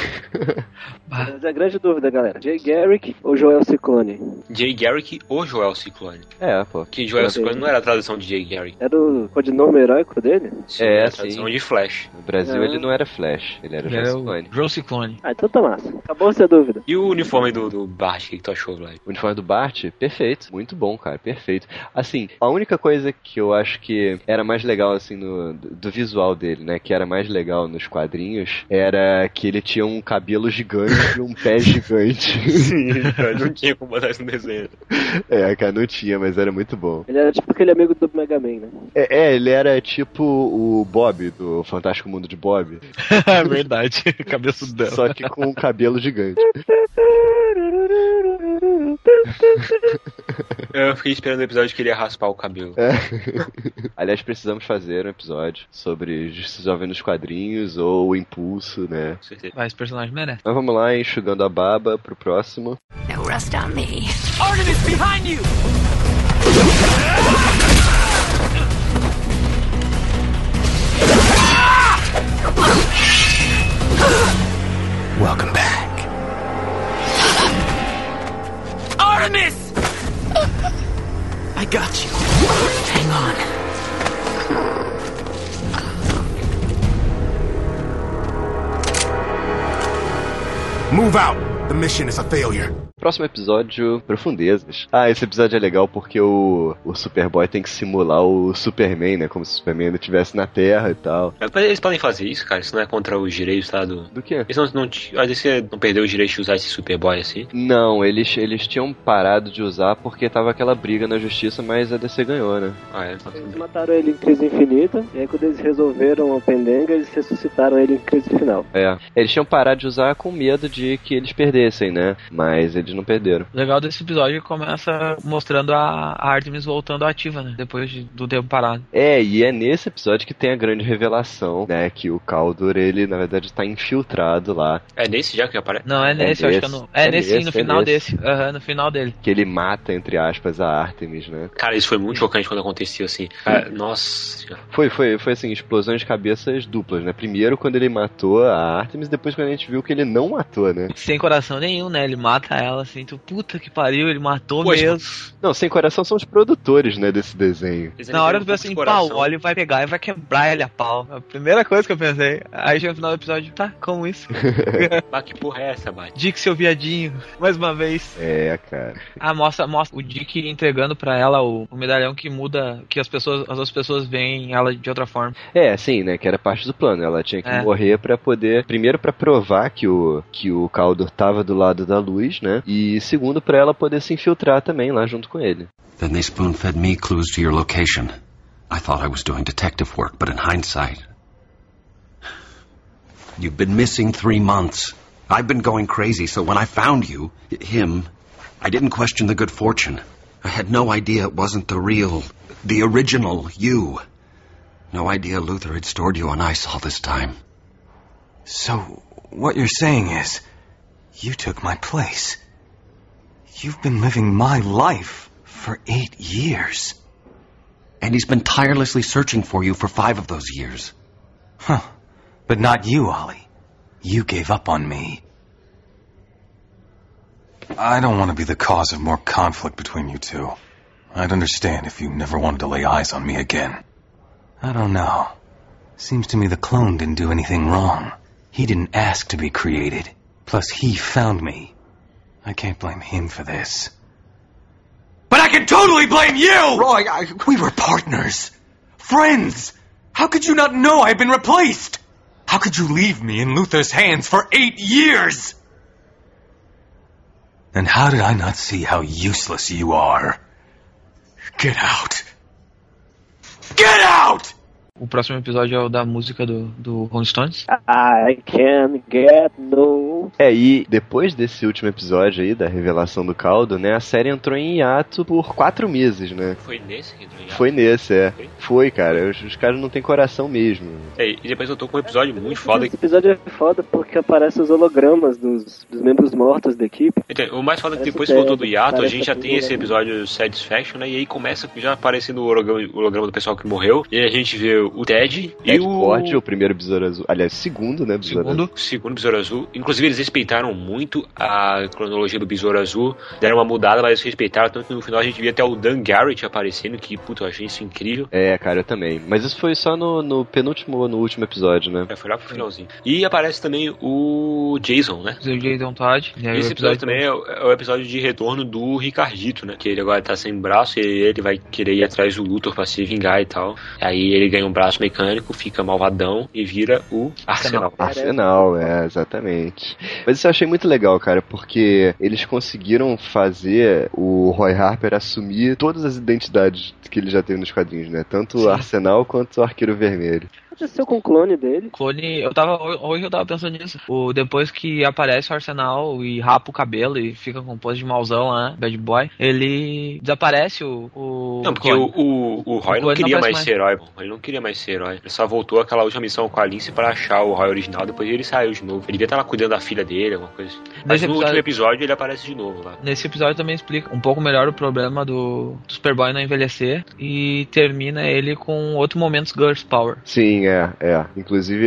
Mas é a grande dúvida, galera. Jay Garrick ou Joel Ciclone? Jay Garrick ou Joel Ciclone? É, pô. Que Joel Ok. Ciclone não era a tradução de Jay Garrick. Era o codinome heróico dele? É, era a sim. tradução de Flash. No Brasil Ah. ele não era Flash, ele era Ele Joe era o Ciclone. Joe Ciclone. Ah, então tá massa. Acabou essa dúvida. E o uniforme do, do Bart, o que que tu achou, Vlad? O uniforme do Bart, perfeito. Muito bom, cara, perfeito. Assim, a única coisa que eu acho que era mais legal, assim, no, do, do visual dele, né? Que era mais legal nos quadrinhos, era que ele tinha um cabelo gigante e um pé gigante. (laughs) Sim, cara, não tinha como botar isso no desenho. é, cara, não tinha, mas era muito bom. Ele era tipo aquele amigo do Mega Man, né? É, é, ele era tipo o Bob, do Fantástico Mundo de Bob. (laughs) É (laughs) verdade. (laughs) Cabeça dela. Só que com um cabelo gigante. (laughs) Eu fiquei esperando o episódio que ele ia raspar o cabelo. É. Aliás, precisamos fazer um episódio sobre Justiça Jovem nos quadrinhos ou o Impulso, né? Mas esse personagem merece. Mas vamos lá, enxugando a baba pro próximo. No rust on me. Artemis, behind you! Welcome back. Artemis! I got you. Hang on. Move out. The mission is a failure. Próximo episódio, Profundezas. Ah, esse episódio é legal porque o, o Superboy tem que simular o Superman, né? Como se o Superman ainda estivesse na Terra e tal. Mas Eles podem fazer isso, cara? Isso não é contra os direitos, tá? Do, Do quê? Eles não, não, a DC não perdeu os direitos de usar esse Superboy assim? Não, eles, eles tinham parado de usar porque tava aquela briga na justiça, mas a DC ganhou, né? Ah, é. Eles mataram ele em crise infinita, e aí quando eles resolveram a pendenga, eles ressuscitaram ele em crise final. É. Eles tinham parado de usar com medo de que eles perdessem, né? Mas eles não perderam. O legal desse episódio é que começa mostrando a Artemis voltando ativa, né? Depois de- do tempo parado. É, e é nesse episódio que tem a grande revelação, né? Que o Kaldor, ele, na verdade, tá infiltrado lá. É nesse já que aparece? Não, é nesse, eu acho que é no. É, É nesse, sim, no nesse, é final nesse. desse. Aham, no final dele. Que ele mata, entre aspas, a Artemis, né? Cara, isso foi muito chocante quando aconteceu assim. Cara, nossa. senhora. Foi, foi, foi assim, explosões de cabeças duplas, né? Primeiro quando ele matou a Artemis, depois quando a gente viu que ele não matou, né? Sem coração nenhum, né? Ele mata ela assim, tu puta que pariu, ele matou mesmo. Não, sem coração são os produtores, né, desse desenho. Na hora eu pensei assim, pau, o Oli vai pegar e vai quebrar ele a pau. A primeira coisa que eu pensei. Aí chega no final do episódio, tá, como isso? (laughs) Ah, que porra é essa, Bate? Dick, seu viadinho, mais uma vez. É, cara. Ah, mostra, mostra o Dick entregando pra ela o, o medalhão que muda, que as pessoas, as outras pessoas veem ela de outra forma. É, sim, né, que era parte do plano. Ela tinha que É. morrer pra poder, primeiro pra provar que o que o Kaldor tava do lado da luz, né? E segundo pra ela poder se infiltrar também lá junto com ele. Then they spoon fed me clues to your location. I thought I was doing detective work, but in hindsight. You've been missing three months. I've been going crazy, so when I found you, him, I didn't question the good fortune. I had no idea it wasn't the real, the original you. No idea Luther had stored you on ice all this time. So, what you're saying is, you took my place. You've been living my life for eight years. And he's been tirelessly searching for you for five of those years. Huh. But not you, Ollie. You gave up on me. I don't want to be the cause of more conflict between you two. I'd understand if you never wanted to lay eyes on me again. I don't know. Seems to me the clone didn't do anything wrong. He didn't ask to be created. Plus, he found me. I can't blame him for this. But I can totally blame you! Roy, I, we were partners. Friends! How could you not know I had been replaced? How could you leave me in Luther's hands for eight years? And how did I not see how useless you are? Get out. Get out! O próximo episódio é o da música do, do Rolling Stones. I can get no. É, e depois desse último episódio aí, da revelação do caldo, né, a série entrou em hiato por quatro meses, né? Foi nesse que entrou em hiato? Foi nesse, é. Foi? Foi, cara. Os, os caras não têm coração mesmo. É, e depois eu tô com um episódio muito foda. Esse episódio é foda porque aparecem os hologramas dos, dos membros mortos da equipe. Então, o mais foda é que depois que voltou é, do hiato, a gente já tem é esse tudo episódio Satisfaction, né? E aí começa já aparecendo o holograma, o holograma do pessoal que morreu. E aí a gente vê o Ted e Ted o. Ford, o primeiro besouro azul. Aliás, segundo, né? Besouro Segundo, azul. segundo Besouro Azul. Inclusive, eles respeitaram muito a cronologia do Besouro Azul. Deram uma mudada, mas eles respeitaram. Tanto que no final a gente via até o Dan Garrett aparecendo, que, puta, eu achei isso incrível. É, cara, eu também. Mas isso foi só no, no penúltimo ou no último episódio, né? É, foi lá pro finalzinho. E aparece também o Jason, né? O Jason Todd. E Esse episódio também é, o- é o episódio de retorno do Ricardito, né? Que ele agora tá sem braço e ele vai querer ir atrás do Luthor pra se vingar e tal. Aí ele ganha um braço mecânico, fica malvadão e vira o Arsenal. Arsenal, é, exatamente. Mas isso eu achei muito legal, cara, porque eles conseguiram fazer o Roy Harper assumir todas as identidades que ele já teve nos quadrinhos, né? Tanto o Arsenal quanto o Arqueiro Vermelho. O que aconteceu com o clone dele? Clone, eu tava. Hoje eu tava pensando nisso. O, depois que aparece o Arsenal e rapa o cabelo e fica com pose de mauzão lá, bad boy, ele desaparece o. o Não, porque o, o, o Roy O não queria não mais aparece ser herói, pô. Ele não queria mais ser herói. Ele só voltou aquela última missão com a Lince pra achar o Roy original, depois ele saiu de novo. Ele devia estar lá cuidando da filha dele, alguma coisa assim. Mas Nesse no episódio- último episódio ele aparece de novo lá. Nesse episódio também explica um pouco melhor o problema do, do Superboy não envelhecer e termina ele com outro momentos Girls Power. Sim, é, é. Inclusive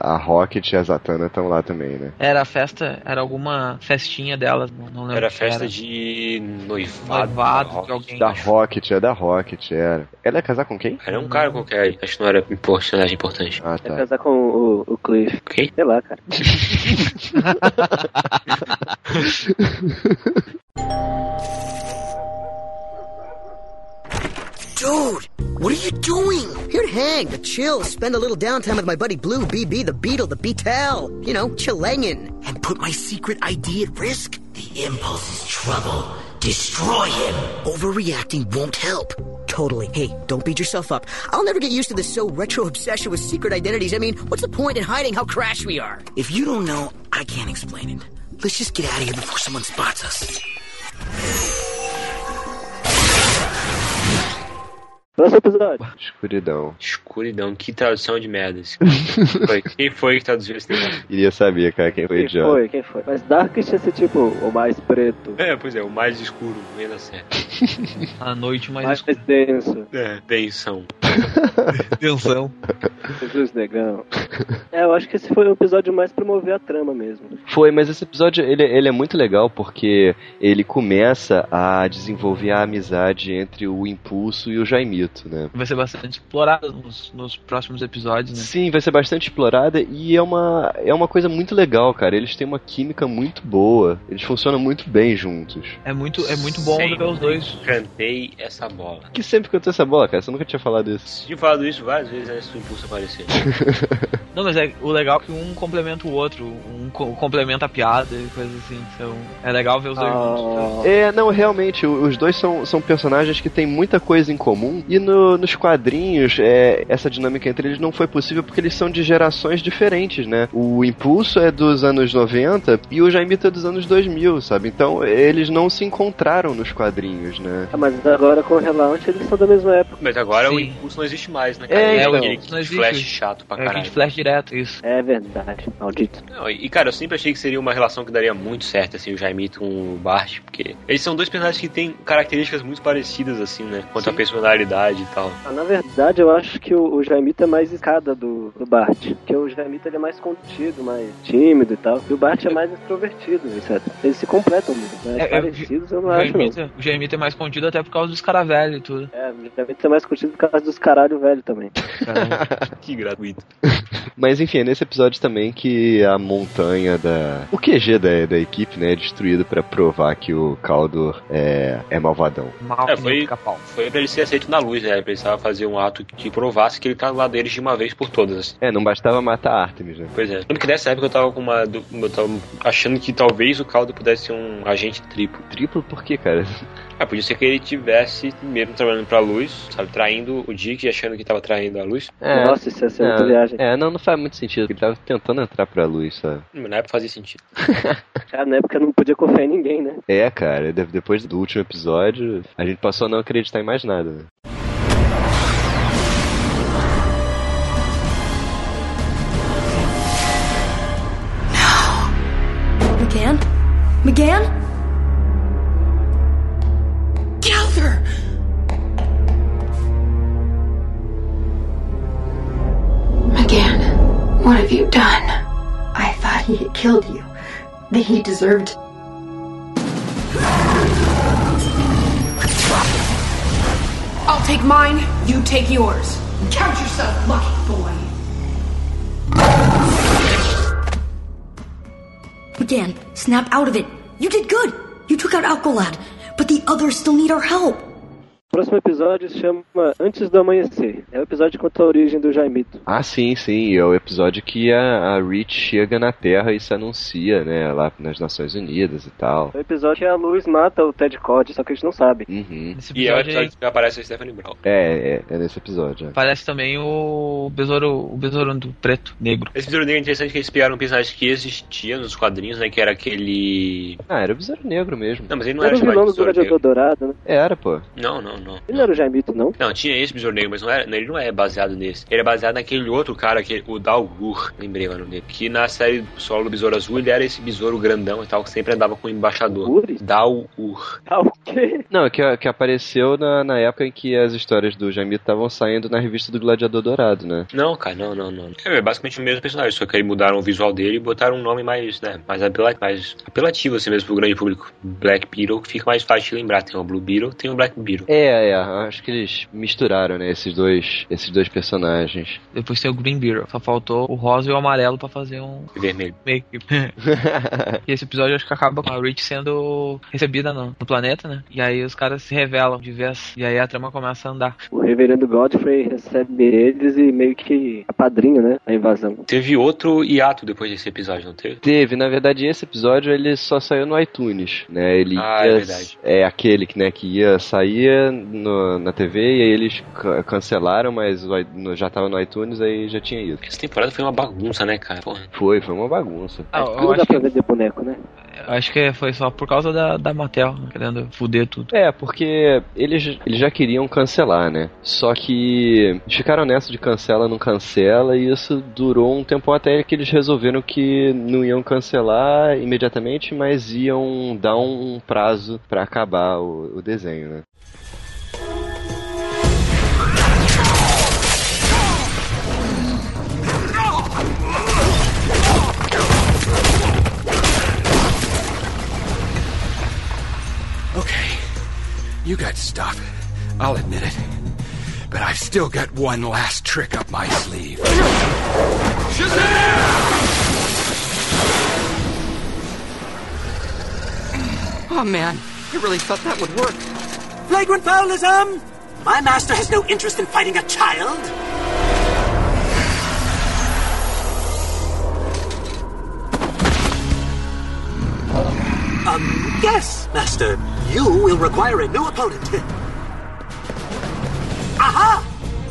a Rocket e a Zatanna estão lá também, né? Era a festa, era alguma festinha delas, não, lembro. Era festa de noivado. Noivado de alguém. Da Rocket, é da Rocket, era. Ela ia casar com quem? Era um cara qualquer aí. Acho que não era um personagem importante. Ah, Vai casar com o, o Cliff. Quem? Sei lá, cara. (laughs) Dude, what are you doing? Here to hang, to chill, spend a little downtime with my buddy Blue, BB, the Beetle, the Beetle. You know, chillangin'. And put my secret ID at risk? The impulse is trouble. Destroy him. Overreacting won't help. Totally. Hey, don't beat yourself up. I'll never get used to this so retro obsession with secret identities. I mean, what's the point in hiding how crash we are? If you don't know, I can't explain it. Let's just get out of here before someone spots us. Próximo episódio. Escuridão. Escuridão, que tradução de merda. (laughs) foi. Quem foi que traduziu esse negócio? Iria saber, cara, quem foi o Quem idiota. foi? Quem foi? Mas Darkest ia ser tipo o mais preto. É, pois é, o mais escuro, meio da certo. (laughs) A noite mais, Mais denso. É, tensão. Tensão. (laughs) Jesus negão. É, eu acho que esse foi o episódio mais pra mover a trama mesmo. Foi, mas esse episódio ele, ele é muito legal porque ele começa a desenvolver a amizade entre o Impulso e o Né? Vai ser bastante explorado nos, nos próximos episódios, né? Sim, vai ser bastante explorada e é uma, é uma coisa muito legal, cara. Eles têm uma química muito boa. Eles funcionam muito bem juntos. É muito, é muito bom Sempre ver os dois. Cantei essa bola. Que sempre cantou essa bola, cara. Você nunca tinha falado isso. Tinha falado isso várias vezes antes do impulso aparecer. (laughs) Não, mas é, o legal é que um complementa o outro, um co- complementa a piada e coisas assim. Então, é legal ver os dois juntos. É, não, realmente, o- os dois são, são personagens que têm muita coisa em comum. E no- nos quadrinhos, é, essa dinâmica entre eles não foi possível porque eles são de gerações diferentes, né? O Impulso é dos anos 90 e o Jaimito é dos anos 2000, sabe? Então, eles não se encontraram nos quadrinhos, né? Ah, mas agora com o Relaunch eles são da mesma época. Mas agora o Sim. impulso não existe mais, né, É, cara? Ele então. aquele Não existe. flash chato pra É caralho. Kid Flash direto, isso. É verdade, maldito. Não, e cara, eu sempre achei que seria uma relação que daria muito certo, assim, o Jaimito com o Bart, porque eles são dois personagens que têm características muito parecidas, assim, né? Quanto à personalidade e tal. Ah, na verdade, eu acho que o, o Jaimito é mais escada do, do Bart. Porque o Jaimito ele é mais contido, mais tímido e tal. E o Bart é mais extrovertido, etc. Eles se completam muito. Mas É, é, parecidos eu não O acho, não. Jaimito, o Jaimito é mais contido até por causa dos caras velhos e tudo. É, o Jaimito é mais contido por causa dos os caralho velho também. (laughs) que gratuito. (laughs) Mas enfim, é nesse episódio também que a montanha da. O QG da, da equipe, né, é destruído pra provar que o Caldor é, é malvadão. É, foi, foi pra ele ser aceito na luz, né? Ele precisava fazer um ato que provasse que ele tá do lado deles de uma vez por todas. assim. É, não bastava matar Artemis, né? Pois é. Lembro que nessa época eu tava com uma. Eu tava achando que talvez o Caldo pudesse ser um agente triplo. Triplo por quê, cara? Ah, podia ser que ele tivesse mesmo trabalhando pra luz, sabe? Traindo o Dick e achando que tava traindo a luz. Nossa, isso ia ser é, muita viagem. É, não, não faz muito sentido. Ele tava tentando entrar pra luz, sabe? Na época fazia sentido. Cara, (laughs) na época eu não podia confiar em ninguém, né? É, cara, de- depois do último episódio, a gente passou a não acreditar em mais nada. Né? McGann? Calther! McGann, what have you done? I thought he had killed you. That he deserved. I'll take mine, you take yours. Count yourself lucky, boy. McGann, snap out of it. You did good. You took out Alcolad, but the others still need our help. O próximo episódio se chama Antes do Amanhecer. É o episódio que conta a origem do Jaimito. Ah, sim, sim. É o episódio que a, a Reach chega na Terra e se anuncia, né? Lá nas Nações Unidas e tal. É o episódio que a Luz mata o Ted Cod, só que a gente não sabe. Uhum. E é o episódio que aparece a Stephanie Brown. É, é, é nesse episódio. é. Parece também o besouro, o besouro do preto, negro. Esse Besouro Negro é interessante que eles pegaram um personagem que existia nos quadrinhos, né? Que era aquele. Ah, era o Besouro Negro mesmo. Não, mas ele não Era era, o vilão chamado do de Besouro Negro. Dourado, né? Era, pô. Não, não, não. Ele não era o Jaimito, não? Não, tinha esse Besouro Negro, mas não era, ele não é baseado nesse. Ele é baseado naquele outro cara, que, o Dalgur, lembrei o nome dele. Que na série solo do Besouro Azul, ele era esse besouro grandão e tal, que sempre andava com o embaixador. Dalgur. Ah, o quê? Não, que, que apareceu na, na época em que as histórias do Jaimito estavam saindo na revista do Gladiador Dourado, né? Não, cara, não, não, não. É basicamente o mesmo personagem, só que aí mudaram o visual dele e botaram um nome mais, né, mais, apela mais apelativo assim mesmo pro grande público. Black Beetle, que fica mais fácil de lembrar. Tem o Blue Beetle, tem o Black Beetle. É, é, acho que eles misturaram, né, esses dois, esses dois personagens. Depois tem o Green Beetle. Só faltou o rosa e o amarelo pra fazer um Vermelho. (laughs) make. (laughs) e esse episódio acho que acaba com a Rich sendo recebida no, no planeta, né? E aí os caras se revelam de vez. E aí a trama começa a andar. O reverendo Godfrey recebe eles e meio que apadrinha, né? A invasão. Teve outro hiato depois desse episódio, não teve? Teve, na verdade, esse episódio ele só saiu no iTunes, né? Ele Ah, ia, é verdade. é aquele que, né, que ia sair no- na TV e aí eles ca- cancelaram, mas o i- no- já tava no iTunes aí já tinha ido. Essa temporada foi uma bagunça, né, cara? Porra. Foi, foi uma bagunça. Ah, Tudo eu dá acho pra que, vender boneco, né? eu acho que foi só por causa da, da Mattel, né? querendo fuder tudo. É, porque eles, eles já queriam cancelar, né? Só que eles ficaram nessa de cancela, não cancela, e isso durou um tempo até que eles resolveram que não iam cancelar imediatamente, mas iam dar um prazo pra acabar o, o desenho, né? You got stuff. I'll admit it. But I've still got one last trick up my sleeve. Oh man, I really thought that would work. Flagrant foulism! My master has no interest in fighting a child. Um, yes, master. You will require a new opponent. Aha!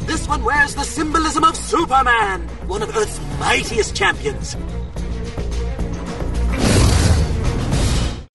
This one wears the symbolism of Superman, one of Earth's mightiest champions.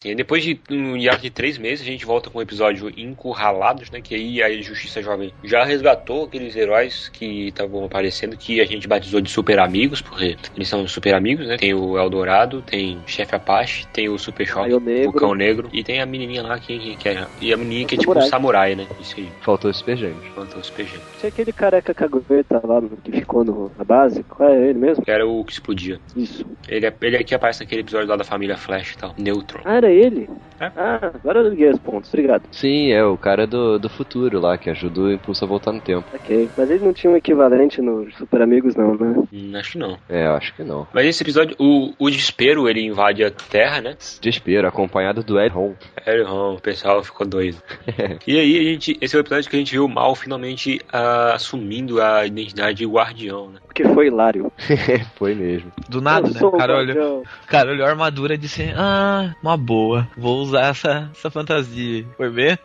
E depois de um hiato de três meses, a gente volta com o episódio Encurralados, né? Que aí a Justiça Jovem já resgatou aqueles heróis que estavam aparecendo, que a gente batizou de super amigos, porque eles são super amigos, né? Tem o Eldorado, tem o Chefe Apache, tem o Super Raio Negro. o Cão Negro, e tem a menininha lá que, que é. E a menininha que é tipo um Samurai. né? Isso aí. Faltou os Super Gêmeos. Faltou os PG. Tinha aquele careca cagueta lá que ficou no, na base. Qual é ele mesmo? Que era o que explodia. Isso. Ele, é- ele aqui aparece naquele episódio lá da família Flash e tal. Neutron. Ah, era é ele. Ah, agora eu liguei os pontos, obrigado. Sim, é o cara do, do futuro lá, que ajuda o Impulso a voltar no tempo. Ok, mas ele não tinha um equivalente nos Super Amigos, não, né? Hum, acho que não. É, eu acho que não. Mas esse episódio, o, o desespero, ele invade a Terra, né? Desespero, acompanhado do. Ed Hon, o pessoal ficou doido. (laughs) e aí, a gente, esse é o episódio que a gente viu o Mal finalmente ah, assumindo a identidade de guardião, né? Porque foi hilário. (laughs) foi mesmo. Do nada, Eu né? O cara olhou, cara olhou a armadura e disse: Ah, uma boa. Vou usar essa, essa fantasia. Foi bem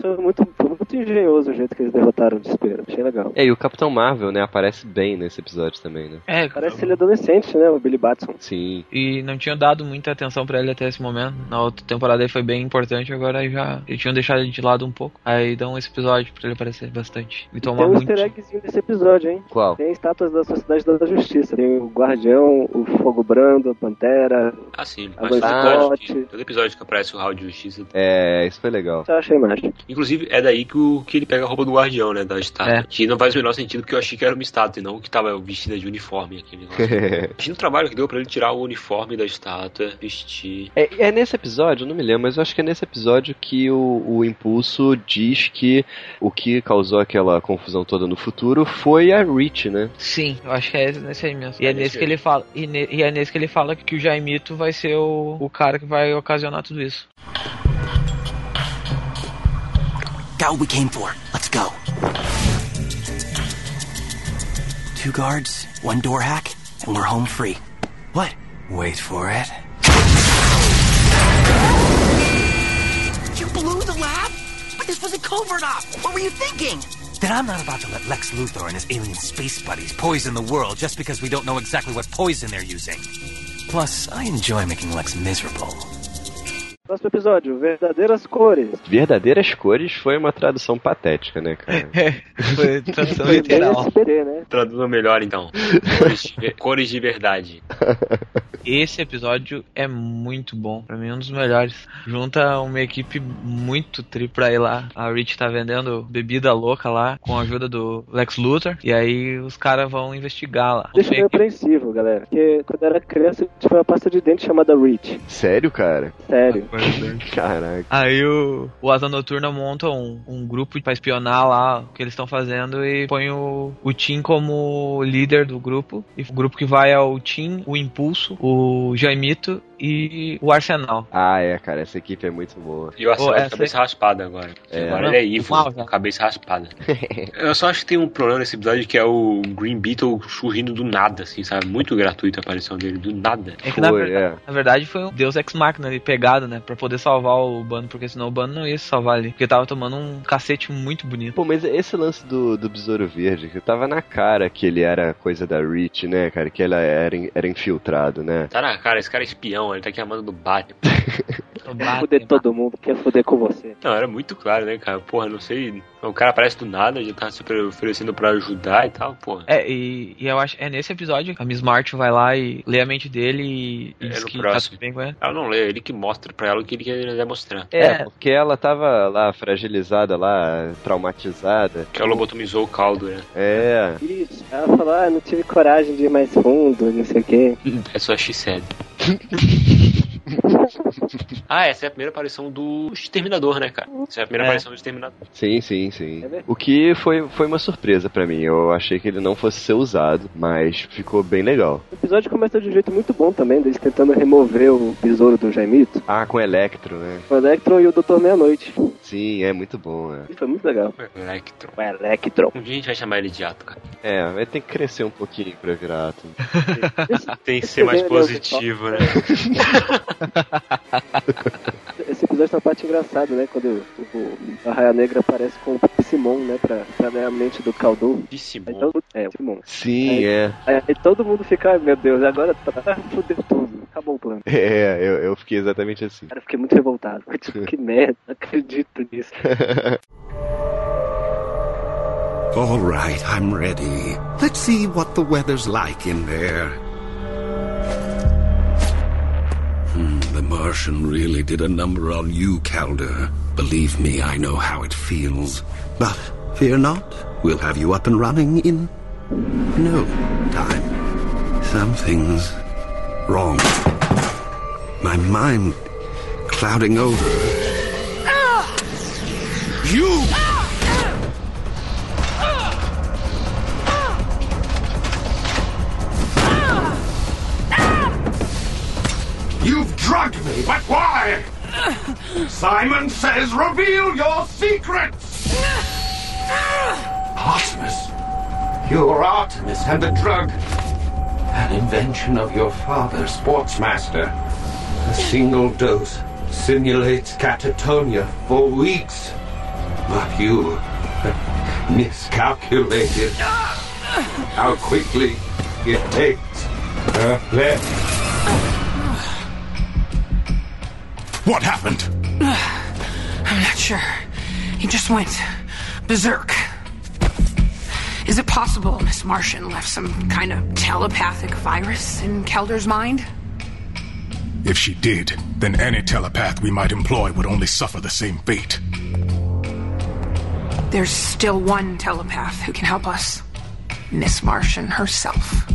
foi muito, foi muito engenhoso o jeito que eles derrotaram o desespero. Achei legal. É, e o Capitão Marvel, né, aparece bem nesse episódio também, né? É, Parece ele adolescente, né? O Billy Batson. Sim. E não tinham dado muita atenção pra ele até esse momento. Na outra temporada ele foi bem importante, agora já. Eles tinham deixado ele de lado um pouco. Aí dão esse episódio pra ele aparecer bastante. E Tem tomar um muito. easter eggzinho desse episódio, hein? Qual? Tem estátuas da Sociedade da Justiça. Tem o Guardião, o Fogo Brando, a Pantera. Ah, sim. A Mas episódio, que, todo episódio que aparece o Raul de Justiça. É, isso foi legal. Eu achei mais. Inclusive, é daí que, o, que ele pega a roupa do guardião, né? Da estátua. É. Que não faz o menor sentido, porque eu achei que era uma estátua e não que tava vestida de uniforme aquele negócio. (laughs) Imagina o trabalho que deu pra ele tirar o uniforme da estátua, vestir. É, é nesse episódio, eu não me lembro, mas eu acho que é nesse episódio que o, o Impulso diz que o que causou aquela confusão toda no futuro foi a Rich, né? Sim, eu acho que é nesse aí mesmo. E é, É nesse nesse que ele fala. E, ne- e é nesse que ele fala que o Jaimito vai ser o, o cara que vai ocasionar tudo isso. Got what we came for. Let's go. Two guards, one door hack, and we're home free. What? Wait for it. You blew the lab? But this was a covert op. What were you thinking? That I'm not about to let Lex Luthor and his alien space buddies poison the world just because we don't know exactly what poison they're using. Plus, I enjoy making Lex miserable. Próximo episódio, Verdadeiras Cores. Verdadeiras cores foi uma tradução patética, né, cara? (laughs) Foi (laughs) tradução literal. SBT, né? Traduza melhor, então. Cores de, cores de verdade. (laughs) Esse episódio é muito bom. Pra mim, é um dos melhores. Junta uma equipe muito tri pra ir lá. A Rich tá vendendo bebida louca lá, com a ajuda do Lex Luthor. E aí os caras vão investigar lá. Deixa meio apreensivo, galera. Porque quando eu era criança, eu tinha uma pasta de dente chamada Reach. Sério, cara? Sério. (laughs) Caraca. Aí o, o Asa Noturna monta um, um grupo pra espionar lá o que eles estão fazendo e põe o, o Tim como líder do grupo. E o grupo que vai é o Tim, o Impulso, o Jaimito e o Arsenal. Ah, é, cara, essa equipe é muito boa. E o Arsenal Pô, essa- cabeça raspada agora. É. Agora ele é mal já. cabeça raspada. (laughs) Eu só acho que tem um problema nesse episódio que é o Green Beetle surgindo do nada, assim, sabe? Muito gratuito a aparição dele, do nada. É que na, Foi, verdade, é. na verdade foi um Deus Ex Machina ali pegado, né? Pra poder salvar o Bando, porque senão o Bando não ia se salvar ali. Porque tava tomando um cacete muito bonito. Pô, mas esse lance do, do Besouro Verde, que tava na cara que ele era coisa da Rich, né, cara? Que ele era, era infiltrado, né? Tá na cara, esse cara é espião, ele tá aqui amando do Batman. (laughs) Quer foder todo mundo, quer foder com você. Não, era muito claro, né, cara? Porra, não sei. O cara aparece do nada, já tá super oferecendo pra ajudar e tal, porra. É, e, e eu acho é nesse episódio que a Miss Martin vai lá e lê a mente dele e, e É diz no que próximo. tá tudo bem com ele. Ela não lê, é ele que mostra pra ela o que ele quer mostrar. É, porque ela tava lá fragilizada, lá, traumatizada. Que ela lobotomizou o caldo, né? É. Isso. Ela falou, ah, não tive coragem de ir mais fundo, não sei o quê. (laughs) É só X7. (laughs) (laughs) ah, essa é a primeira aparição do Exterminador, né, cara? Essa é a primeira É. aparição do Exterminador. Sim, sim, sim. O que foi, foi uma surpresa pra mim. Eu achei que ele não fosse ser usado, mas ficou bem legal. O episódio começa de um jeito muito bom também, deles tentando remover o besouro do Jaimito. Ah, com Electro, né? O Electron e o Doutor Meia-Noite. Sim, é muito bom, é. Foi muito legal. Electron. O Electron. Um dia a gente vai chamar ele de ato, cara. É, vai ter que crescer um pouquinho pra virar átomo. Tem que ser mais positivo, né? (laughs) (laughs) Esse episódio tem uma parte engraçada, né? Quando o, o- a Raia Negra aparece com o Simon, né? Pra, pra ler a mente do Caldu. De Simon. Aí todo, é, o Simon. Sim, Aí- é. Aí, aí todo mundo fica, ai meu Deus, agora tá fudeu tudo. Acabou o plano. É, eu, eu fiquei exatamente assim. Cara, eu fiquei muito revoltado. Tipo, que merda, não acredito nisso. (laughs) All right, I'm ready. Let's see what the weather's like in there. The Martian really did a number on you, Calder. Believe me, I know how it feels. But fear not, we'll have you up and running in no time. Something's wrong. My mind clouding over. Ah! You! You've drugged me, but why? Simon says reveal your secrets! Artemis. You're Artemis and the drug. An invention of your father, Sportsmaster. A single dose simulates catatonia for weeks. But you (laughs) miscalculated how quickly it takes left. What happened? (sighs) I'm not sure. He just went berserk. Is it possible Miss Martian left some kind of telepathic virus in Kelder's mind? If she did, then any telepath we might employ would only suffer the same fate. There's still one telepath who can help us Miss Martian herself.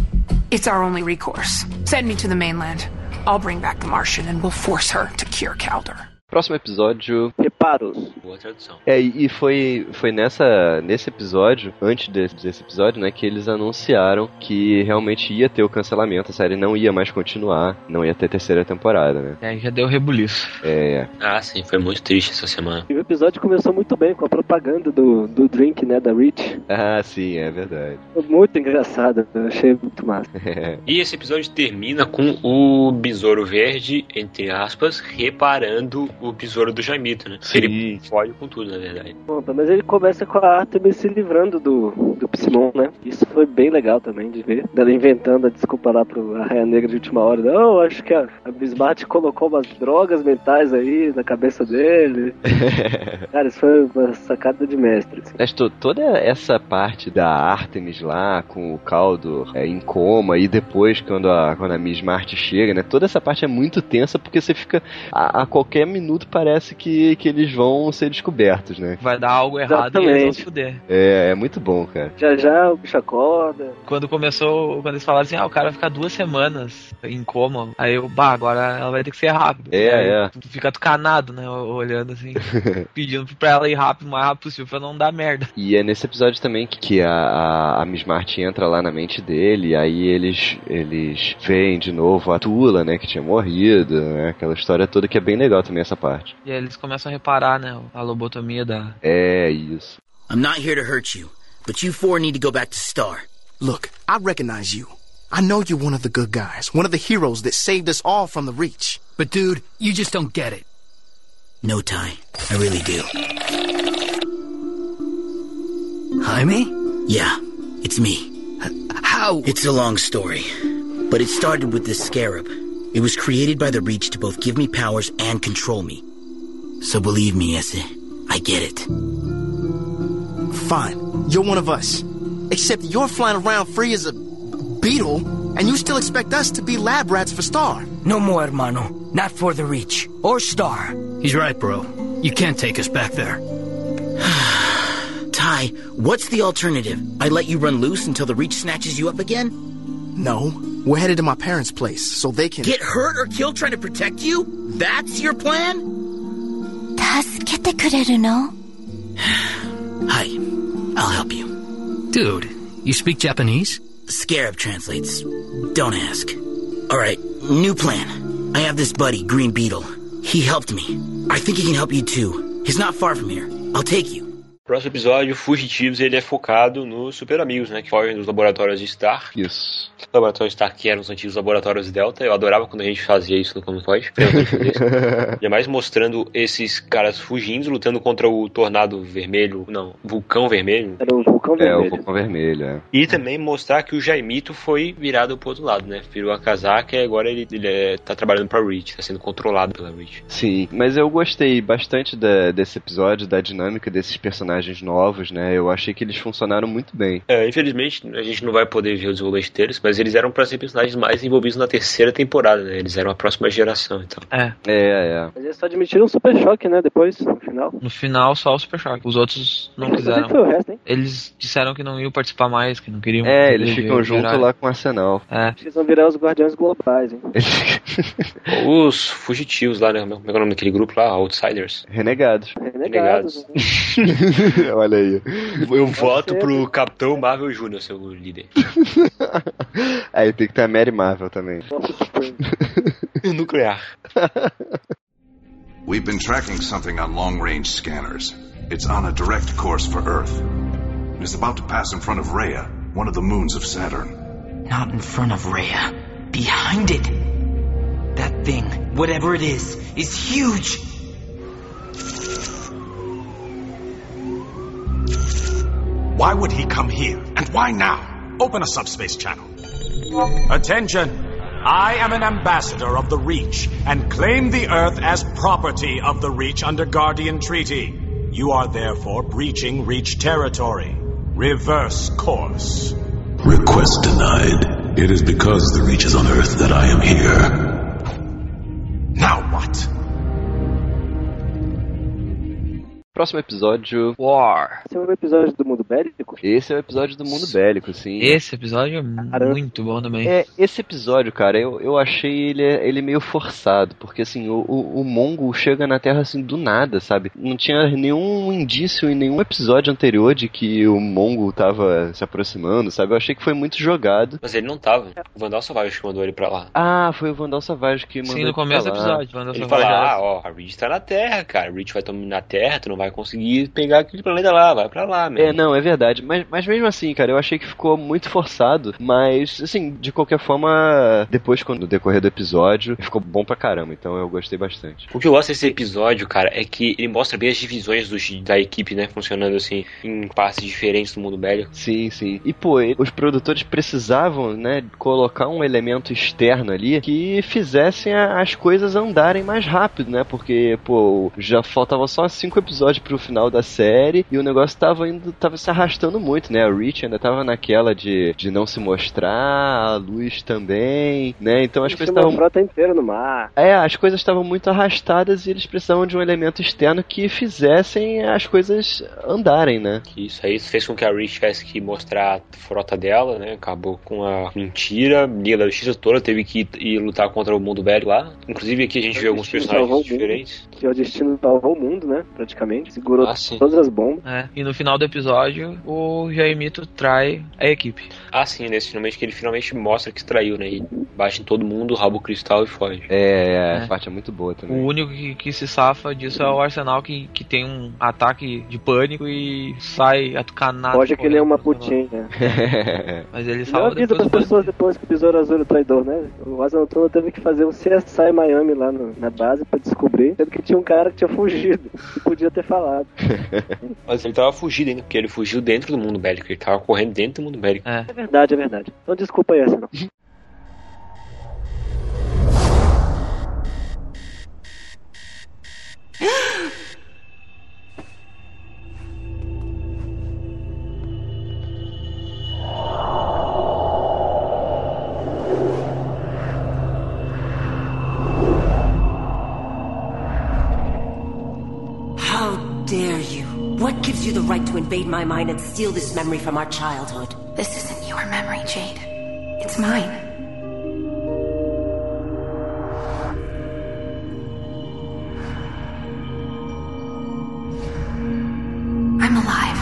It's our only recourse. Send me to the mainland. I'll bring back the Martian and we'll force her to cure Calder. Próximo episódio. Reparos. Boa tradução. É, e foi, foi nessa, nesse episódio, antes desse, desse episódio, né, que eles anunciaram que realmente ia ter o cancelamento, a série não ia mais continuar, não ia ter terceira temporada, né? É, já deu rebuliço. É. Ah, sim, foi muito triste essa semana. E o episódio começou muito bem com a propaganda do, do drink, né, da Rich. Ah, sim, é verdade. Foi muito engraçado, eu achei muito massa. (laughs) E esse episódio termina com o Besouro Verde, entre aspas, reparando o besouro do Jaimito, né? Ele fode com tudo, na verdade. Bom, mas ele começa com a Artemis se livrando do, do Psimon, né? Isso foi bem legal também de ver. Ela inventando a desculpa lá pro Arraia Negra de última hora. Não, acho que a, a Bismarck colocou umas drogas mentais aí na cabeça dele. (laughs) Cara, isso foi uma sacada de mestre. assim. Mas to- toda essa parte da Artemis lá, com o caldo é, em coma, e depois quando a, quando a Miss Marty chega, né? Toda essa parte é muito tensa porque você fica. A, a qualquer minuto parece que, que eles vão ser descobertos, né? Vai dar algo errado e eles vão se fuder. É, é muito bom, cara. Já já o bicho acorda. Quando começou, quando eles falaram assim, ah, o cara vai ficar duas semanas em coma, aí eu, bah, agora ela vai ter que ser rápido. É, Aí é. Tu fica tucanado, né, olhando assim, (laughs) pedindo pra ela ir rápido, o mais rápido possível, pra não dar merda. E é nesse episódio também que, que a, a, a Miss Marty entra lá na mente dele, e aí eles, eles veem de novo a Tula, né, que tinha morrido, né, aquela história toda que é bem legal também essa parte. E aí eles começam a reparar, né, a lobotomia da... É, isso. I'm not here to hurt you, but you four need to go back to Star. Look, I recognize you. I know you're one of the good guys, one of the heroes that saved us all from the Reach. But dude, you just don't get it. No, Ty. I really do. Jaime? Yeah, it's me. How? It's a long story. But it started with this scarab. It was created by the Reach to both give me powers and control me. So believe me, Esse, I get it. Fine, you're one of us. Except you're flying around free as a beetle, and you still expect us to be lab rats for Star. No more, hermano. Not for the Reach. Or Star. He's right, bro. You can't take us back there. (sighs) Ty, what's the alternative? I let you run loose until the Reach snatches you up again? No, we're headed to my parents' place so they can. Get hurt or killed trying to protect you? That's your plan? 助けてくれるの (sighs) Hi, I'll help you. Dude, you speak Japanese? Scarab translates. Don't ask. Alright, new plan. I have this buddy, Green Beetle. He helped me. I think he can help you too. He's not far from here. I'll take you. Próximo episódio, Fugitivos, ele é focado nos super amigos, né? Que fogem dos laboratórios de Star. Isso. Laboratórios Star que eram os antigos laboratórios Delta. Eu adorava quando a gente fazia isso no Comic Pod. Jamais (laughs) mostrando esses caras fugindo, lutando contra o Tornado Vermelho. Não, Vulcão Vermelho. Era o vulcão É, o vermelho. vulcão vermelho, é. E também mostrar que o Jaimito foi virado pro outro lado, né? Virou a casaca e agora ele, ele é- tá trabalhando pra Reach, tá sendo controlado pela Reach. Sim, mas eu gostei bastante da- desse episódio, da dinâmica desses personagens personagens novos, né? Eu achei que eles funcionaram muito bem. É, infelizmente, a gente não vai poder ver o desenvolvimento deles, mas eles eram pra ser personagens mais envolvidos na terceira temporada, né? Eles eram a próxima geração, então. É. É, é. Mas eles só admitiram um super choque, né? Depois, no final. No final, só o Super Choque. Os outros não quiseram. Foi o resto, hein? Eles disseram que não iam participar mais, que não queriam. É, eles ficam ver- junto virar- lá com o Arsenal. É. Eles vão virar os guardiões globais, hein? (laughs) Os fugitivos lá, né? Como é é o nome daquele grupo lá? Outsiders. Renegados. Renegados. (laughs) (laughs) Olha aí. Eu voto pro Capitão Marvel Jr., seu líder. (laughs) Aí tem que ter a Mary Marvel também. Nuclear. We've been tracking something on long range scanners. It's on a direct course for Earth. It is about to pass in front of Rhea, one of the moons of Saturn. Not in front of Rhea. Behind it. That thing, whatever it is, is huge. Why would he come here? And why now? Open a subspace channel. Attention! I am an ambassador of the Reach and claim the Earth as property of the Reach under Guardian Treaty. You are therefore breaching Reach territory. Reverse course. Request denied. It is because the Reach is on Earth that I am here. Now what? Próximo episódio. War. Esse é o episódio do mundo bélico? Esse é o episódio do mundo bélico, sim. Esse episódio é muito bom também. É, esse episódio, cara, eu, eu achei ele, ele meio forçado, porque assim, o, o, o Mongo chega na Terra assim do nada, sabe? Não tinha nenhum indício em nenhum episódio anterior de que o Mongo tava se aproximando, sabe? Eu achei que foi muito jogado. Mas ele não tava. O Vandal Savage que mandou ele pra lá. Ah, foi o Vandal Savage que mandou Sim, ele no começo do episódio. Vandal Ele Savage fala, ah, ó, a Reach tá na Terra, cara. A Reach vai dominar a Terra, tu não vai conseguir pegar aquele planeta lá, vai pra lá, É, mesmo. não, é verdade. Mas, mas mesmo assim, cara, eu achei que ficou muito forçado. Mas, assim, de qualquer forma, depois, quando no decorrer do episódio, ficou bom pra caramba. Então eu gostei bastante. O que eu gosto desse episódio, cara, é que ele mostra bem as divisões dos, da equipe, né? Funcionando assim, em partes diferentes do mundo bélico. Sim, sim. E, pô, os produtores precisavam, né, colocar um elemento externo ali que fizessem a- as coisas andarem mais rápido, né? Porque, pô, já faltava só cinco episódios pro final da série e o negócio tava indo, tava se arrastando muito, né? A Rich ainda tava naquela de, de não se mostrar, a Luz também, né? Então as coisas estavam frota inteira no mar. é, as coisas estavam muito arrastadas e eles precisavam de um elemento externo que fizessem as coisas andarem, né? Que isso aí fez com que a Reach tivesse que mostrar a frota dela, né? Acabou com a mentira, Liga da Justiça toda teve que ir, lutar contra o mundo velho lá. Inclusive aqui a gente vê alguns personagens diferentes. Que é o destino salvou o mundo, né? Praticamente. Segurou Ah, todas as bombas. É, e no final do episódio, o Jaimito trai a equipe. Ah, sim, nesse finalmente que ele finalmente mostra que traiu, né? E bate em todo mundo, rouba o cristal e foge. É, a É. parte é muito boa O também. único que, que se safa disso é o Arsenal, que, que tem um ataque de pânico e sai atucanado. Pode que ele é uma putinha. né? (laughs) Mas ele Não salva avisa depois pras pessoas depois que o Besouro Azul é o traidor, né? O Asa Noturna teve que fazer um CSI Miami lá no- na base pra descobrir, sendo que tinha um cara que tinha fugido e podia ter falado. (laughs) Mas ele tava fugindo ainda, porque ele fugiu dentro do mundo bélico. Ele tava correndo dentro do mundo bélico. É. É verdade, é verdade. Então desculpa aí essa (laughs) não. Dare you? What gives you the right to invade my mind and steal this memory from our childhood? This isn't your memory, Jade. It's mine. I'm alive.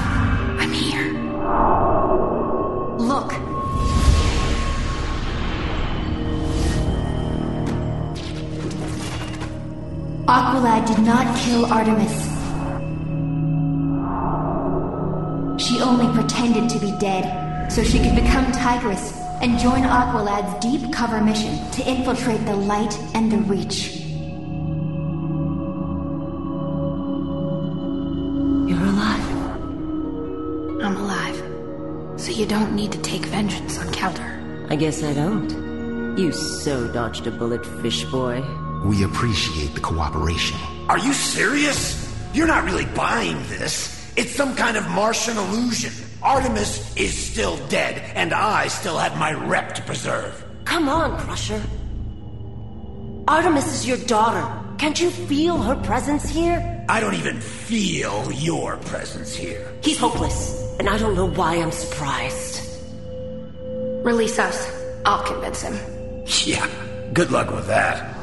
I'm here. Look. Aqualad did not kill Artemis. She only pretended to be dead so she could become Tigress and join Aqualad's deep cover mission to infiltrate the light and the reach. You're alive. I'm alive. So you don't need to take vengeance on Calder. I guess I don't. You so dodged a bullet, fish boy. We appreciate the cooperation. Are you serious? You're not really buying this. It's some kind of Martian illusion. Artemis is still dead, and I still have my rep to preserve. Come on, Crusher. Artemis is your daughter. Can't you feel her presence here? I don't even feel your presence here. He's hopeless, and I don't know why I'm surprised. Release us. I'll convince him. Yeah, good luck with that.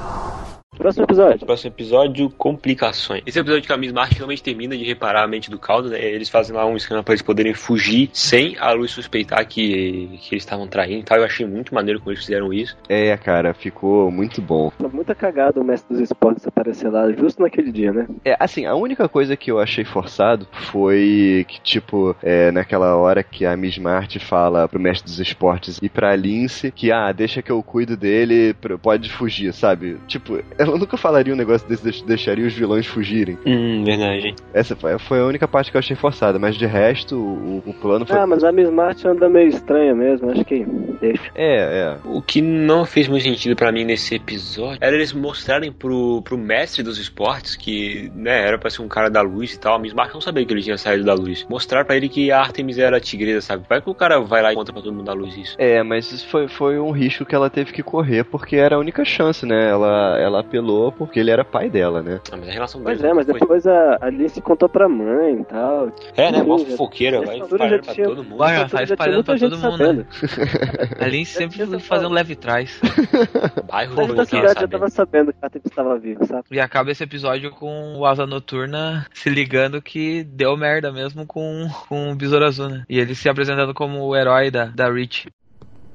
Próximo episódio. Próximo episódio, complicações. Esse episódio que a Miss March finalmente termina de reparar a mente do Caldo, né? Eles fazem lá um esquema pra eles poderem fugir sem a luz suspeitar que, que eles estavam traindo e tal. Eu achei muito maneiro como eles fizeram isso. É, cara, ficou muito bom. Muita cagada o mestre dos esportes aparecer lá justo naquele dia, né? É, assim, a única coisa que eu achei forçado foi que, tipo, é, naquela hora que a Miss Marty fala pro mestre dos esportes e pra Lince que, ah, deixa que eu cuido dele, pode fugir, sabe? Tipo, ela nunca falaria um negócio desse, deixaria os vilões fugirem. Hum, verdade. Essa foi, foi a única parte que eu achei forçada, mas de resto, o, o plano foi. Ah, mas a Miss Martin anda meio estranha mesmo, acho que deixa. É, é. O que não fez muito sentido para mim nesse episódio era eles mostrarem pro, pro mestre dos esportes que, né, era pra ser um cara da luz e tal. A Miss Martin não sabia que ele tinha saído da luz. Mostrar para ele que a Artemis era tigresa, sabe? Vai que o cara vai lá e conta pra todo mundo da luz isso. É, mas isso foi, foi um risco que ela teve que correr, porque era a única chance, né? Ela, ela apelou porque ele era pai dela, né? Ah, mas a relação Pois é, mas depois a Alice contou pra mãe e tal. É, né? Mó fofoqueira, vai já pra tinha- todo mundo. Vai, tinha espalhando pra todo mundo, né? (laughs) A Lynn sempre fazendo leve trás. (laughs) Bairro Toda a cidade já tava sabendo que a Artemis estava viva, sabe? E acaba esse episódio com o Asa Noturna se ligando que deu merda mesmo com, com o Besouro Azul, né? E ele se apresentando como o herói da, da Reach.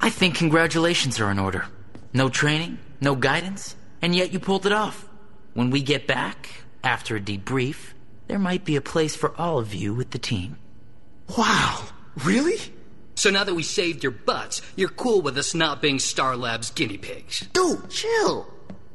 I think congratulations are in order. No training, no guidance, and yet you pulled it off. When we get back, after a debrief, there might be a place for all of you with the team. Wow, really? So now that we saved your butts, you're cool with us not being Star Labs guinea pigs. Dude, chill.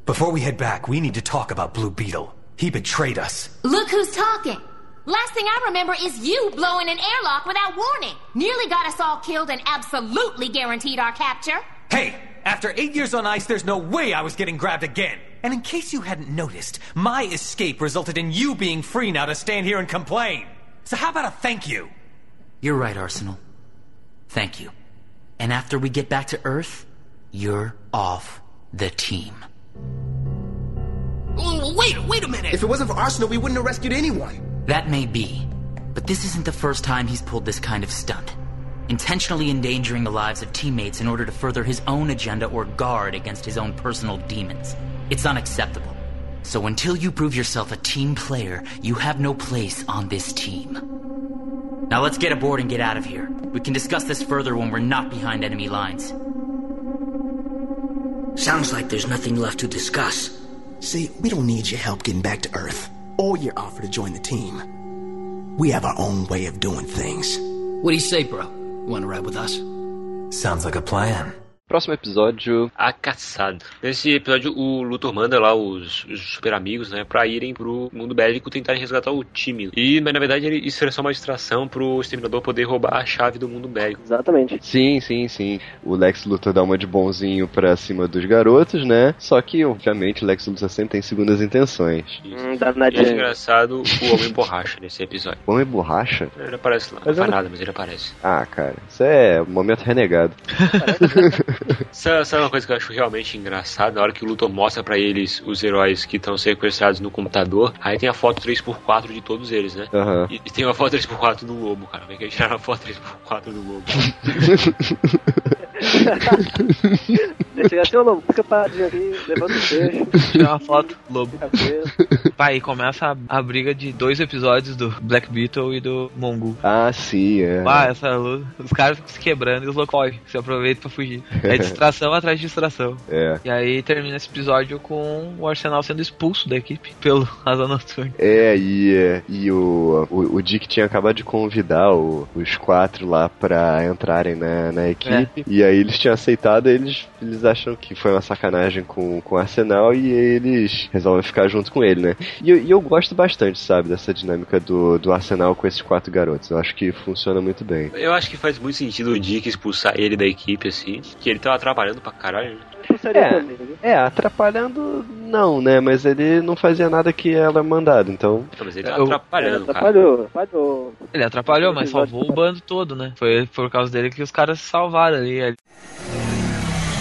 Before we head back, we need to talk about Blue Beetle. He betrayed us. Look who's talking. Last thing I remember is you blowing an airlock without warning. Nearly got us all killed and absolutely guaranteed our capture. Hey, after eight years on ice, there's no way I was getting grabbed again. And in case you hadn't noticed, my escape resulted in you being free now to stand here and complain. So how about a thank you? You're right, Arsenal. Thank you. And after we get back to Earth, you're off the team. Oh, wait, wait a minute! If it wasn't for Arsenal, we wouldn't have rescued anyone. That may be, but this isn't the first time he's pulled this kind of stunt. Intentionally endangering the lives of teammates in order to further his own agenda or guard against his own personal demons. It's unacceptable. So until you prove yourself a team player, you have no place on this team. Now let's get aboard and get out of here. We can discuss this further when we're not behind enemy lines. Sounds like there's nothing left to discuss. See, we don't need your help getting back to Earth, or your offer to join the team. We have our own way of doing things. What do you say, bro? Wanna ride with us? Sounds like a plan. Próximo episódio. A caçada. Nesse episódio, o Luthor manda lá os, os super amigos, né, pra irem pro mundo bélico tentarem resgatar o time. E, mas na verdade, ele, isso era só uma distração pro exterminador poder roubar a chave do mundo bélico. Exatamente. Sim, sim, sim. O Lex Luthor dá uma de bonzinho pra cima dos garotos, né? Só que, obviamente, o Lex Luthor sempre tem segundas intenções. Hum, é engraçado o Homem Borracha nesse episódio. Homem borracha? Ele aparece lá. Mas não faz não- nada, mas ele aparece. Ah, cara, isso é um momento renegado. (laughs) Sabe, sabe uma coisa que eu acho realmente engraçada? Na hora que o Luthor mostra pra eles os heróis que estão sequestrados no computador, aí tem a foto 3x4 de todos eles, né? Aham. E, e tem uma foto 3x4 do lobo, cara. É que eles tiraram a foto 3x4 do lobo? (laughs) Chega assim, ô lobo, fica paradinho ali, levanta o peixe. Tirar uma foto, lobo. Pai, começa a, a briga de dois episódios do Black Beetle e do Mongu. Ah, sim, é. Ah, essa luta. Os caras ficam se quebrando e os loucos fogem, se aproveitam pra fugir. É distração (laughs) atrás de distração. É. E aí termina esse episódio com o Arsenal sendo expulso da equipe pelo (laughs) Asa Noturna. É, e, e o, o, o Dick tinha acabado de convidar o- os quatro lá pra entrarem na, na equipe. E aí eles tinham aceitado, eles, eles acham que foi uma sacanagem com, com o Arsenal e eles resolvem ficar junto com ele, né? E, eu- e eu gosto bastante, sabe, dessa dinâmica do, do Arsenal com esses quatro garotos. Eu acho que funciona muito bem. Eu acho que faz muito sentido o Dick expulsar ele da equipe, assim. Que ele tava atrapalhando pra caralho, né? É, é, atrapalhando Não, né? Mas ele não fazia nada que ela mandado, então. Mas ele Eu- atrapalhando, cara. Atrapalhou, atrapalhou. Ele atrapalhou, mas salvou o bando todo, né? Foi por causa dele que os caras se salvaram ali.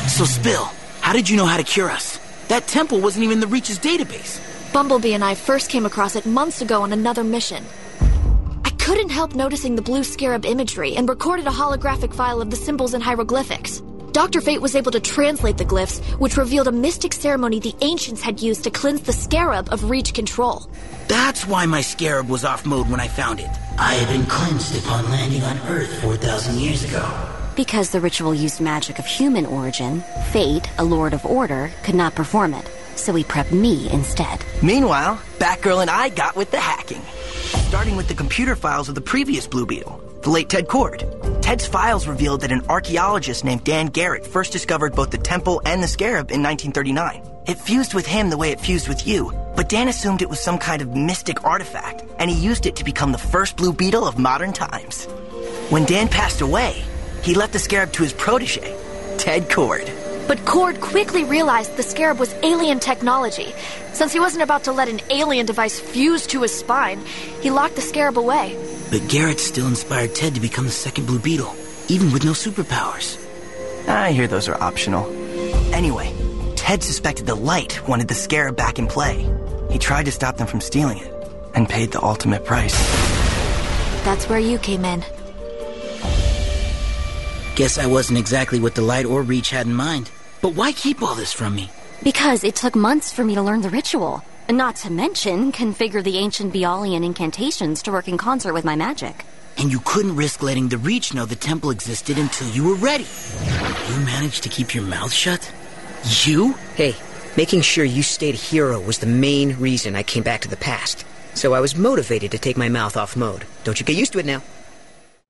So, Spill, how did you know how to cure us? That temple wasn't even in the Reach's database. Bumblebee and I first came across it months ago on another mission. I couldn't help noticing the blue scarab imagery and recorded a holographic file of the symbols and hieroglyphics. Dr. Fate was able to translate the glyphs, which revealed a mystic ceremony the ancients had used to cleanse the scarab of Reach control. That's why my scarab was off mode when I found it. I had been cleansed upon landing on Earth 4,000 years ago. Because the ritual used magic of human origin, Fate, a lord of order, could not perform it. So he prepped me instead. Meanwhile, Batgirl and I got with the hacking. Starting with the computer files of the previous Blue Beetle, the late Ted Cord. Ted's files revealed that an archaeologist named Dan Garrett first discovered both the temple and the scarab in 1939. It fused with him the way it fused with you, but Dan assumed it was some kind of mystic artifact, and he used it to become the first Blue Beetle of modern times. When Dan passed away, he left the scarab to his protege, Ted Cord. But Cord quickly realized the scarab was alien technology. Since he wasn't about to let an alien device fuse to his spine, he locked the scarab away. But Garrett still inspired Ted to become the second Blue Beetle, even with no superpowers. I hear those are optional. Anyway, Ted suspected the Light wanted the scarab back in play. He tried to stop them from stealing it, and paid the ultimate price. That's where you came in. Guess I wasn't exactly what the Light or Reach had in mind. But why keep all this from me? Because it took months for me to learn the ritual. Not to mention, configure the ancient Bialian incantations to work in concert with my magic. And you couldn't risk letting the Reach know the temple existed until you were ready. You managed to keep your mouth shut? You? Hey, making sure you stayed a hero was the main reason I came back to the past. So I was motivated to take my mouth off mode. Don't you get used to it now?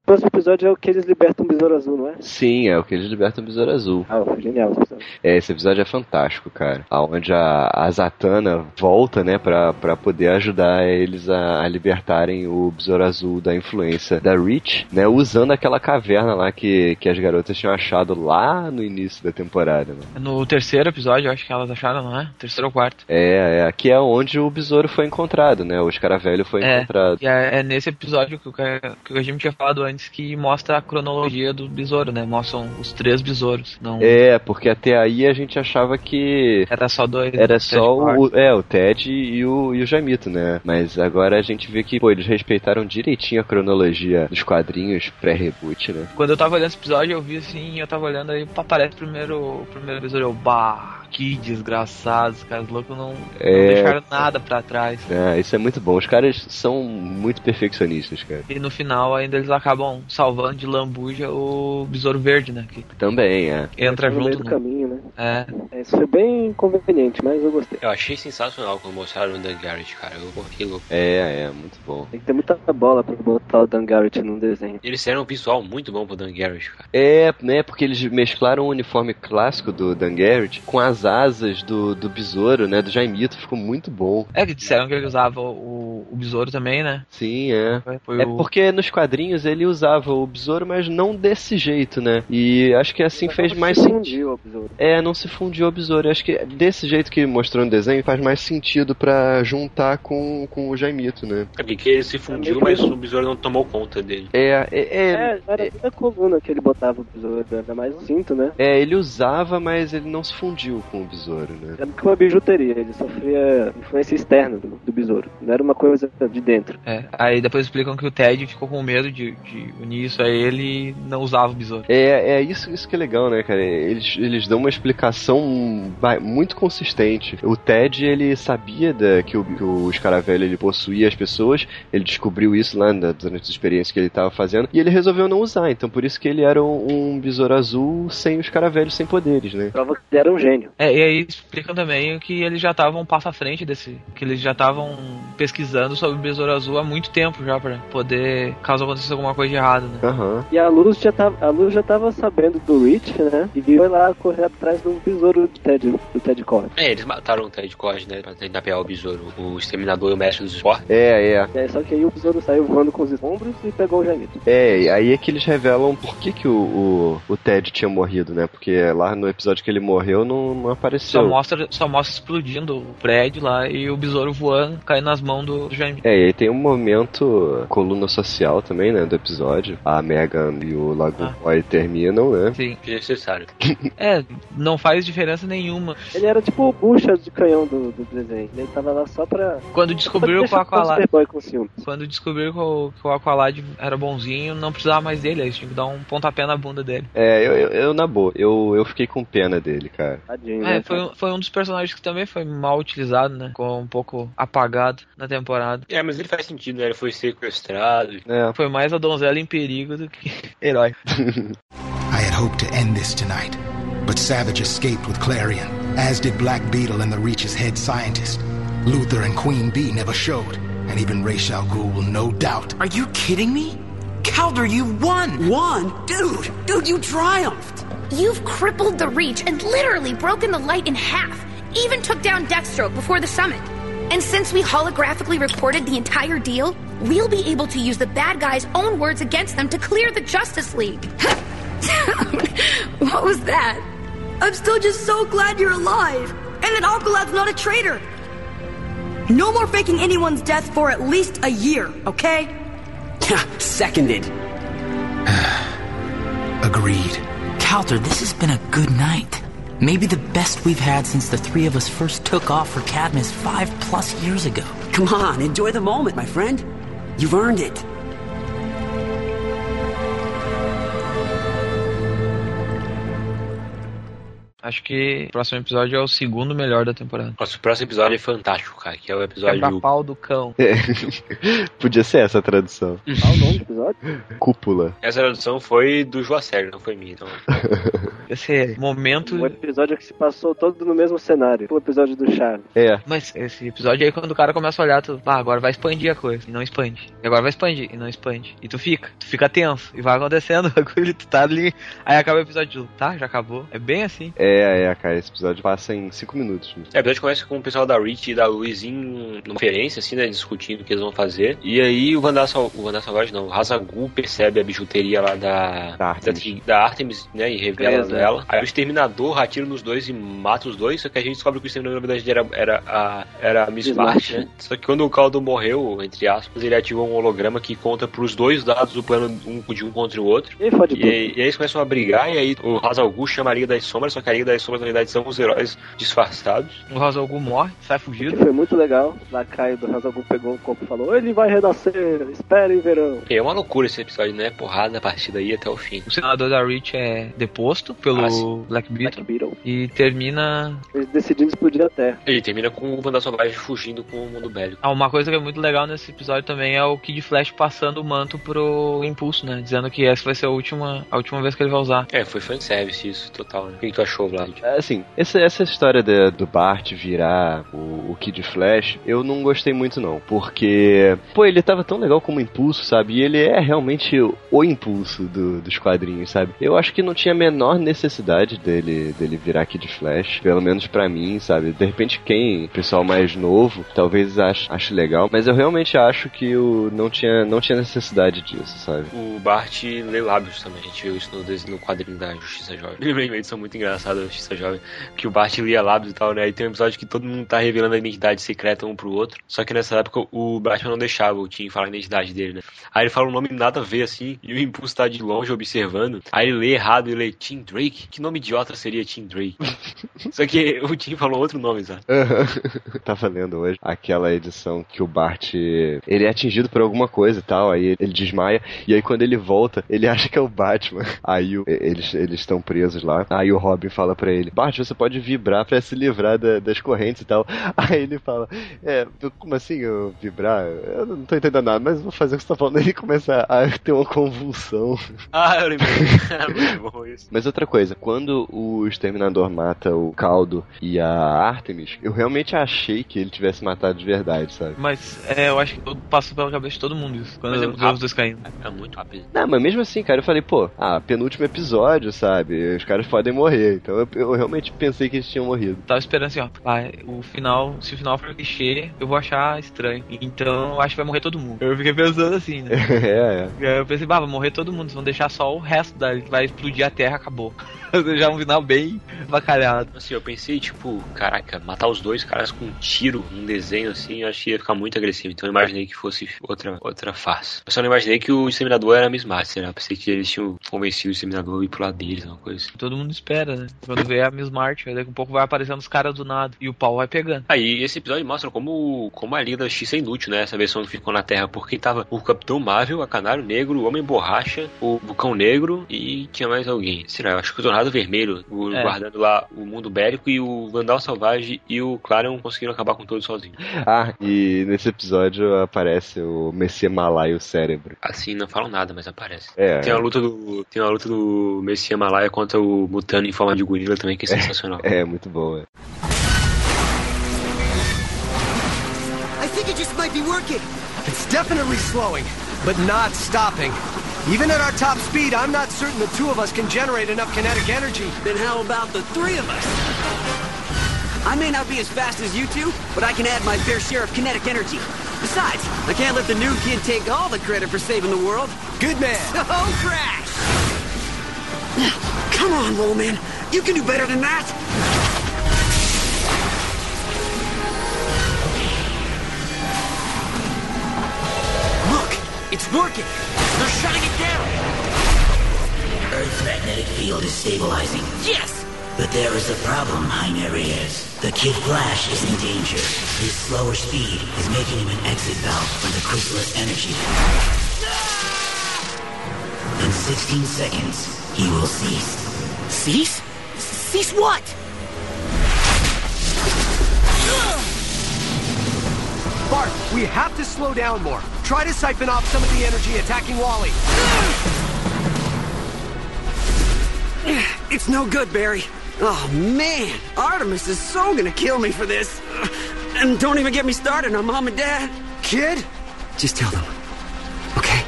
O próximo episódio é o que eles libertam o Besouro Azul, não é? Sim, é o que eles libertam o Besouro Azul. Ah, foi genial esse episódio. É, esse episódio é fantástico, cara. Onde a, a Zatanna volta, né, pra, pra poder ajudar eles a, a libertarem o Besouro Azul da influência da Reach, né, usando aquela caverna lá que, que as garotas tinham achado lá no início da temporada, né. No terceiro episódio, eu acho que elas acharam, não é? Terceiro ou quarto. É, é, aqui é onde o besouro foi encontrado, né, o escaravelho foi É, encontrado. e é, é nesse episódio que o, que a gente tinha falado antes que mostra a cronologia do besouro, né? Mostram os três besouros. Não... É, porque até aí a gente achava que Era só dois. era só o, é, o Ted e o, e o Jamito, né? Mas agora a gente vê que, pô, eles respeitaram direitinho a cronologia dos quadrinhos pré-reboot, né? Quando eu tava olhando esse episódio, eu vi assim, eu tava olhando aí, aparece primeiro, o primeiro besouro, eu, bah, que desgraçados, os caras loucos não, não É. deixaram nada pra trás. É, isso é muito bom. Os caras são muito perfeccionistas, cara. E no final ainda eles acabam salvando de lambuja o besouro verde, né? Que Também, é. entra no junto meio do no... caminho, né? É. É, Isso foi bem conveniente, mas eu gostei. Eu achei sensacional quando mostraram o Dan Garrett, cara. Eu fiquei louco. É, é, muito bom. Tem que ter muita bola pra botar o Dan Garrett num desenho. Eles fizeram um visual muito bom pro Dan Garrett, cara. É, né, porque eles mesclaram o uniforme clássico do Dan Garrett com as asas do, do besouro, né, do Jaimito. Ficou muito bom. É que disseram que ele usava o, o besouro também, né? Sim, é. Foi É o- porque nos quadrinhos ele usava o besouro, mas não desse jeito, né? E acho que assim fez mais se sentido. fundiu o besouro. É, não se fundiu o besouro. Eu Acho que desse jeito que mostrou no desenho faz mais sentido pra juntar com, com o Jaimito, né? É porque ele se fundiu, mas o besouro não tomou conta dele. É, é, é, É, era a coluna que ele botava o besouro, era mais um cinto, né? é, ele usava, mas ele não se fundiu com o besouro, né? Era uma bijuteria, ele sofria influência externa do, do besouro. Não era uma coisa de dentro. É, aí depois explicam que o Ted ficou com medo de, de unir isso a ele e não usava o besouro. É, é isso, isso que é legal, né, cara? Eles, eles dão uma explicação muito consistente. O Ted, ele sabia da, que, o, que o escaravelho ele possuía as pessoas, ele descobriu isso lá na- durante as experiências que ele estava fazendo, e ele resolveu não usar. Então por isso que ele era um, um besouro azul sem o escaravelho, sem poderes, né? Prova que ele era um gênio. É, e aí explicam também que eles já estavam um passo à frente desse. Que eles já estavam pesquisando sobre o Besouro Azul há muito tempo já, pra poder, caso acontecesse alguma coisa de errado, né? Aham. E a Luz já tava, a Luz já tava sabendo do Rich, né? E foi lá correr atrás do besouro do Ted, do Ted Cord. É, eles mataram o Ted Cord, né? Pra tentar pegar o besouro. O exterminador e o mestre dos esportes. É, é. É, só que aí o besouro saiu voando com os escombros e pegou o Jaimito. É, aí é que eles revelam por que, que o, o, o Ted tinha morrido, né? Porque lá no episódio que ele morreu não, não apareceu. Só mostra, só mostra explodindo o prédio lá e o besouro voando, caindo nas mãos do, Jaime. É, e aí tem um momento coluna social também, né, do episódio. A Megan e o Lagoon Ah. Boy terminam, né? Sim. Desnecessário. (laughs) É, não faz diferença nenhuma. Ele era tipo o bucha de canhão do, do desenho. Ele tava lá só pra. Quando descobriram que o Aqualad... Quando descobriram que o, Aqualad era bonzinho, não precisava mais dele, eles tinham que dar um pontapé na bunda dele. É, eu, eu, eu, na boa, eu, eu fiquei com pena dele, cara. Tadinho, É, né, foi, um- foi um dos personagens que também foi mal utilizado, né? Ficou um pouco apagado na temporada. É, mas ele faz sentido, né? Ele foi sequestrado. É. Foi mais a donzela em perigo do que (laughs) herói. (laughs) I had hoped to end this tonight, but Savage escaped with Clarion, as did Black Beetle and the Reach's head scientist. Luther and Queen Bee never showed, and even Ra's al Ghul will no doubt. Are you kidding me? Calder, you won! Won? Dude, dude, you triumphed! You've crippled the Reach and literally broken the light in half. Even took down Deathstroke before the summit. And since we holographically recorded the entire deal, we'll be able to use the bad guys' own words against them to clear the Justice League. (laughs) what was that? I'm still just so glad you're alive, and that Aqualad's not a traitor. No more faking anyone's death for at least a year, okay? Seconded. (sighs) Agreed. Calder, this has been a good night. Maybe the best we've had since the three of us first took off for Cadmus five plus years ago. Come on, enjoy the moment, my friend. You've earned it. Acho que o próximo episódio é o segundo melhor da temporada. Nossa, o próximo episódio é fantástico, cara. Que é o episódio. Quebra-pau do cão. É. (laughs) Podia ser essa a tradução. (laughs) Qual o nome do episódio? Cúpula. Essa tradução foi do Joacer, não foi minha. Então... (laughs) Esse momento. Um episódio que se passou todo no mesmo cenário. O episódio do Charlie. É. Mas esse episódio aí, quando o cara começa a olhar, tu, ah, agora vai expandir a coisa. E não expande. E agora vai expandir. E não expande. E tu fica. Tu fica tenso. E vai acontecendo. o bagulho, tu tá ali. Aí acaba o episódio. Tá, já acabou. É bem assim. É, é, cara, esse episódio passa em 5 minutos. É, o episódio começa com o pessoal da Rich e da Luz em conferência, assim, né, discutindo o que eles vão fazer. E aí o Vandal, o Vandal Salvage, não, o Hazagul percebe a bijuteria lá da, Da Artemis. da, da Artemis, né, e revela Beleza. ela. Aí o Exterminador atira nos dois e mata os dois, só que a gente descobre que o Exterminador, na verdade, era, era a, era a Miss March, né? Só que quando o Caldo morreu, entre aspas, ele ativa um holograma que conta pros dois lados do plano um de um contra o outro. E E e aí eles começam a brigar, e aí o Hazalgu chama a Liga das Sombras, só que a Sombras, na verdade, são os heróis disfarçados. O Rosalgu morre, sai fugido. foi muito legal. Lacaio do Hazagul pegou o corpo e falou: Ele vai renascer, espere em verão. É uma loucura esse episódio, né? Porrada a partir daí até o fim. O senador da Reach é deposto pelo Ah. Black Beetle. Black Beetle. E termina. Eles decidiram explodir a Terra. Ele termina com o Wanda Sauvage fugindo com o mundo bélico. Ah, uma coisa que é muito legal nesse episódio também é o Kid Flash passando o manto pro Impulso, né? Dizendo que essa vai ser a última, a última vez que ele vai usar. É, foi fanservice isso, total, né? O que que tu achou, Vlad? Assim, essa, essa história da- do Bart virar o, o Kid Flash, eu não gostei muito não, porque, pô, ele tava tão legal como impulso, sabe? E ele é realmente o impulso do- dos quadrinhos, sabe? Eu acho que não tinha a menor necessidade dele, dele virar Kid Flash, pelo menos pra mim, sabe? De repente quem, pessoal mais novo, talvez ache, ache legal, mas eu realmente acho que o, não, tinha, não tinha necessidade disso, sabe? O Bart lê lábios também, a gente viu isso no, no quadrinho da Justiça Jovem. De uma edição muito engraçada da Justiça Jovem, que o Bart lia lábios e tal, né? E tem um episódio que todo mundo tá revelando a identidade secreta um pro outro. Só que nessa época o Batman não deixava o Tim falar a identidade dele, né? Aí ele fala um nome nada a ver assim, e o Impulso tá de longe observando. Aí ele lê errado e lê Tim Drake. Que nome idiota seria Tim Drake? (laughs) Só que o Tim falou outro nome, sabe? Tava lendo hoje aquela edição que o Bart ele é atingido por alguma coisa e tal, aí ele desmaia, e aí quando ele volta, ele (laughs) acha que é o Batman. Aí o- eles eles estão presos lá. Aí o Robin fala pra ele: Bart, você pode vibrar pra se livrar da- das correntes e tal. (laughs) Aí ele fala: É, como assim eu vibrar? Eu não tô entendendo nada, mas vou fazer o que você tá falando. (laughs) Ele começa a ter uma convulsão. (laughs) Ah, eu lembrei. muito bom isso. Mas outra coisa, quando o Exterminador mata o Caldo e a Artemis, eu realmente achei que ele tivesse matado de verdade, sabe? Mas é, eu acho que passou pela cabeça de todo mundo isso. Quando Mas é eu muito vi os dois caindo. É muito rápido. Não, mas mesmo assim, cara, eu falei, pô, ah, penúltimo episódio, sabe? Os caras podem morrer. Então Eu, eu realmente pensei que eles tinham morrido. Tava esperando assim, ó. Ah, o final, se o final for clichê, eu vou achar estranho. Então eu acho que vai morrer todo mundo. Eu fiquei pensando assim, né? (laughs) é, é. Eu pensei, bah, vai morrer todo mundo, vão deixar só o resto da. Vai explodir a terra, acabou. (laughs) Já um final bem bacalhado. Assim, eu pensei, tipo, caraca, matar os dois caras com um tiro, um desenho assim, eu achei que ia ficar muito agressivo. Então eu imaginei que fosse outra, outra face. Eu só não imaginei que o Exterminador era a Miss Martin, né? Eu pensei que eles tinham convencido o Exterminador a ir pro lado deles, uma coisa assim. Todo mundo espera, né? Quando vê a Miss Martin, daqui a pouco vai aparecendo os caras do nada e o pau vai pegando. Aí esse episódio mostra como, como a Liga da X é inútil, né? Essa versão que ficou na Terra, porque tava o Capitão Marvel, a Canário Negro, o Homem Borracha, o Vulcão Negro e tinha mais alguém. Será? Eu acho que o Tornado Vermelho, o, é. guardando lá o mundo bélico e o Vandal Salvage e o Clarion conseguiram acabar com todos sozinhos. Ah, e nesse episódio aparece o Messias Malai, o cérebro. Assim, não falam nada, mas aparece. É. Tem a luta do, tem a luta do Messias Malaya contra o Mutano em forma de gorila também, que é sensacional. É, é muito boa. I think it just might be working. It's definitely slowing, but not stopping. Even at our top speed, I'm not certain the two of us can generate enough kinetic energy. Then how about the three of us? I may not be as fast as you two, but I can add my fair share of kinetic energy. Besides, I can't let the new kid take all the credit for saving the world. Good man. So crash! (sighs) Come on, little man. You can do better than that. Look, it's working. They're shutting it down. Earth's magnetic field is stabilizing. Yes! But there is a problem, Jaime Reyes. The Kid Flash is in danger. His slower speed is making him an exit valve for the chrysalis energy. Ah! In 16 seconds, he will cease. Cease? Cease what? Bart, we have to slow down more. Try to siphon off some of the energy attacking Wally. It's no good, Barry. Oh, man. Artemis is so gonna kill me for this. And don't even get me started on Mom and Dad. Kid? Just tell them. Okay?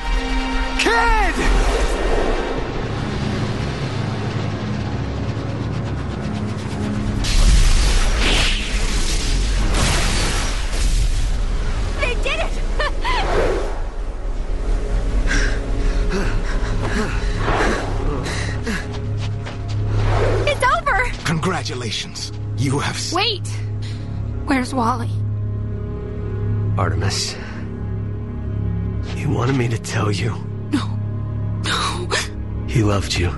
Kid! Artemis. He wanted me to tell you. No. No. He loved you.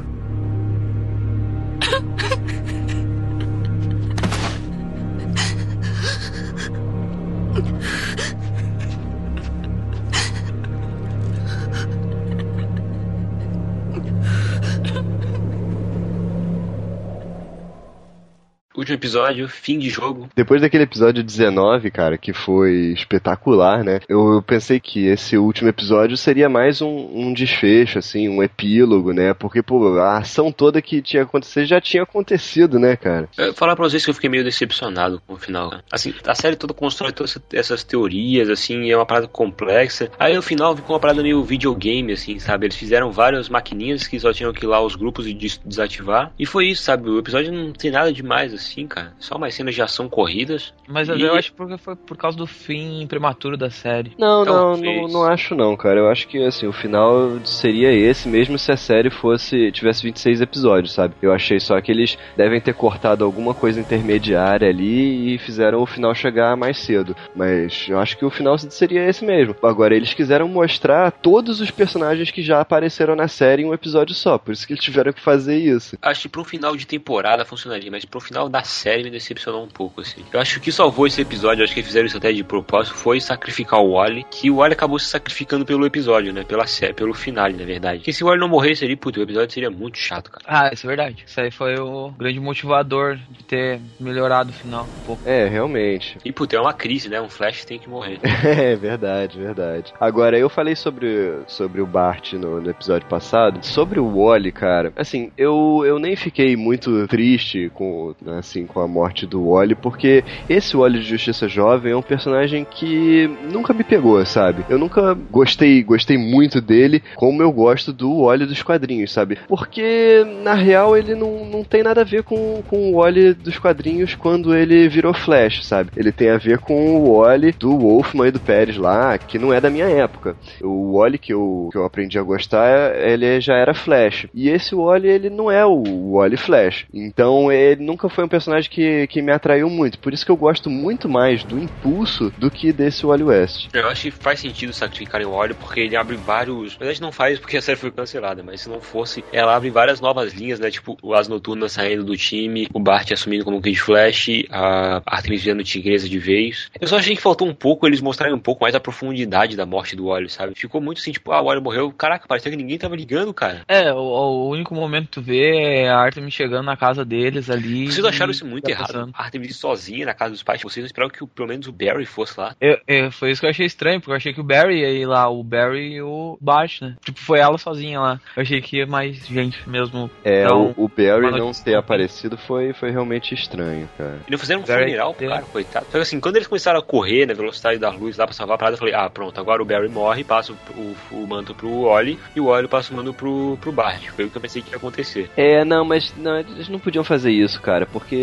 Último episódio, fim de jogo. Depois daquele episódio 19, cara, que foi espetacular, né? Eu, eu pensei que esse último episódio seria mais um, um desfecho, assim, um epílogo, né? Porque, pô, a ação toda que tinha acontecido já tinha acontecido, né, cara? Eu falar pra vocês que eu fiquei meio decepcionado com o final. né? Assim, a série toda constrói todas essa- essas teorias, assim, é uma parada complexa. Aí no final ficou uma parada meio videogame, assim, sabe? Eles fizeram várias maquininhas que só tinham que ir lá os grupos e des- desativar. E foi isso, sabe? O episódio não tem nada demais, assim, cara. Só umas cenas de ação corridas. Mas E- eu acho porque foi por causa do fim prematuro da série. Não, Então, não, não, não acho não, cara. Eu acho que assim, o final seria esse, mesmo se a série fosse tivesse 26 episódios, sabe? Eu achei só que eles devem ter cortado alguma coisa intermediária ali e fizeram o final chegar mais cedo. Mas eu acho que o final seria esse mesmo. Agora, eles quiseram mostrar todos os personagens que já apareceram na série em um episódio só, por isso que eles tiveram que fazer isso. Acho que pra um final de temporada funcionaria, mas pro final da série me decepcionou um pouco, assim. Eu acho que o que salvou esse episódio, acho que eles fizeram isso até de propósito, foi sacrificar o Wally, que o Wally acabou se sacrificando pelo episódio, né? Pela série, pelo final, na verdade. Porque se o Wally não morresse ali, puto, o episódio seria muito chato, cara. Ah, isso é verdade. Isso aí foi o grande motivador de ter melhorado o final um pouco. É, realmente. E, puto, é uma crise, né? Um Flash tem que morrer. (laughs) É verdade, verdade. Agora, eu falei sobre, sobre o Bart no, no episódio passado. Sobre o Wally, cara, assim, eu, eu nem fiquei muito triste com a assim, com a morte do Wally, porque esse Wally de Justiça Jovem é um personagem que nunca me pegou, sabe? Eu nunca gostei, gostei muito dele, como eu gosto do Wally dos quadrinhos, sabe? Porque, na real, ele não, não tem nada a ver com, com o Wally dos quadrinhos quando ele virou Flash, sabe? Ele tem a ver com o Wally do Wolfman e do Pérez lá, que não é da minha época. O Wally que eu, que eu aprendi a gostar, ele já era Flash. E esse Wally, ele não é o Wally Flash. Então, ele nunca foi um personagem que, que me atraiu muito. Por isso que eu gosto muito mais do Impulso do que desse Wally West. Eu acho que faz sentido sacrificarem o Wally porque ele abre vários. Na verdade, não faz porque a série foi cancelada, mas se não fosse, ela abre várias novas linhas, né? Tipo, as noturnas saindo do time, o Bart assumindo como Kid Flash, a Artemis virando tigresa de vez. Eu só achei que faltou um pouco eles mostrarem um pouco mais a profundidade da morte do Wally, sabe? Ficou muito assim, tipo, ah, o Wally morreu. Caraca, parecia que ninguém tava ligando, cara. É, o, o único momento que tu vê é a Artemis chegando na casa deles ali. Vocês acharam isso muito tá errado? A Artemis sozinha na casa dos pais, vocês não esperavam que pelo menos o Barry fosse lá? Eu, eu- foi isso que eu achei estranho, porque eu achei que o Barry ia ir lá, o Barry e o Bart, né? Tipo, foi ela sozinha lá. Eu achei que ia mais gente mesmo. É, Então, o, o Barry não ter aparecido foi, foi realmente estranho, cara. E não fizeram um Barry- funeral pro cara, coitado. Só que assim, quando eles começaram a correr na velocidade da luz lá pra salvar a parada, eu falei, ah, pronto, agora o Barry morre, passa o, o, o manto pro Wally e o Wally passa o manto pro, pro Bart. Foi o que eu pensei que ia acontecer. É, não, mas não, eles não podiam fazer isso, cara, porque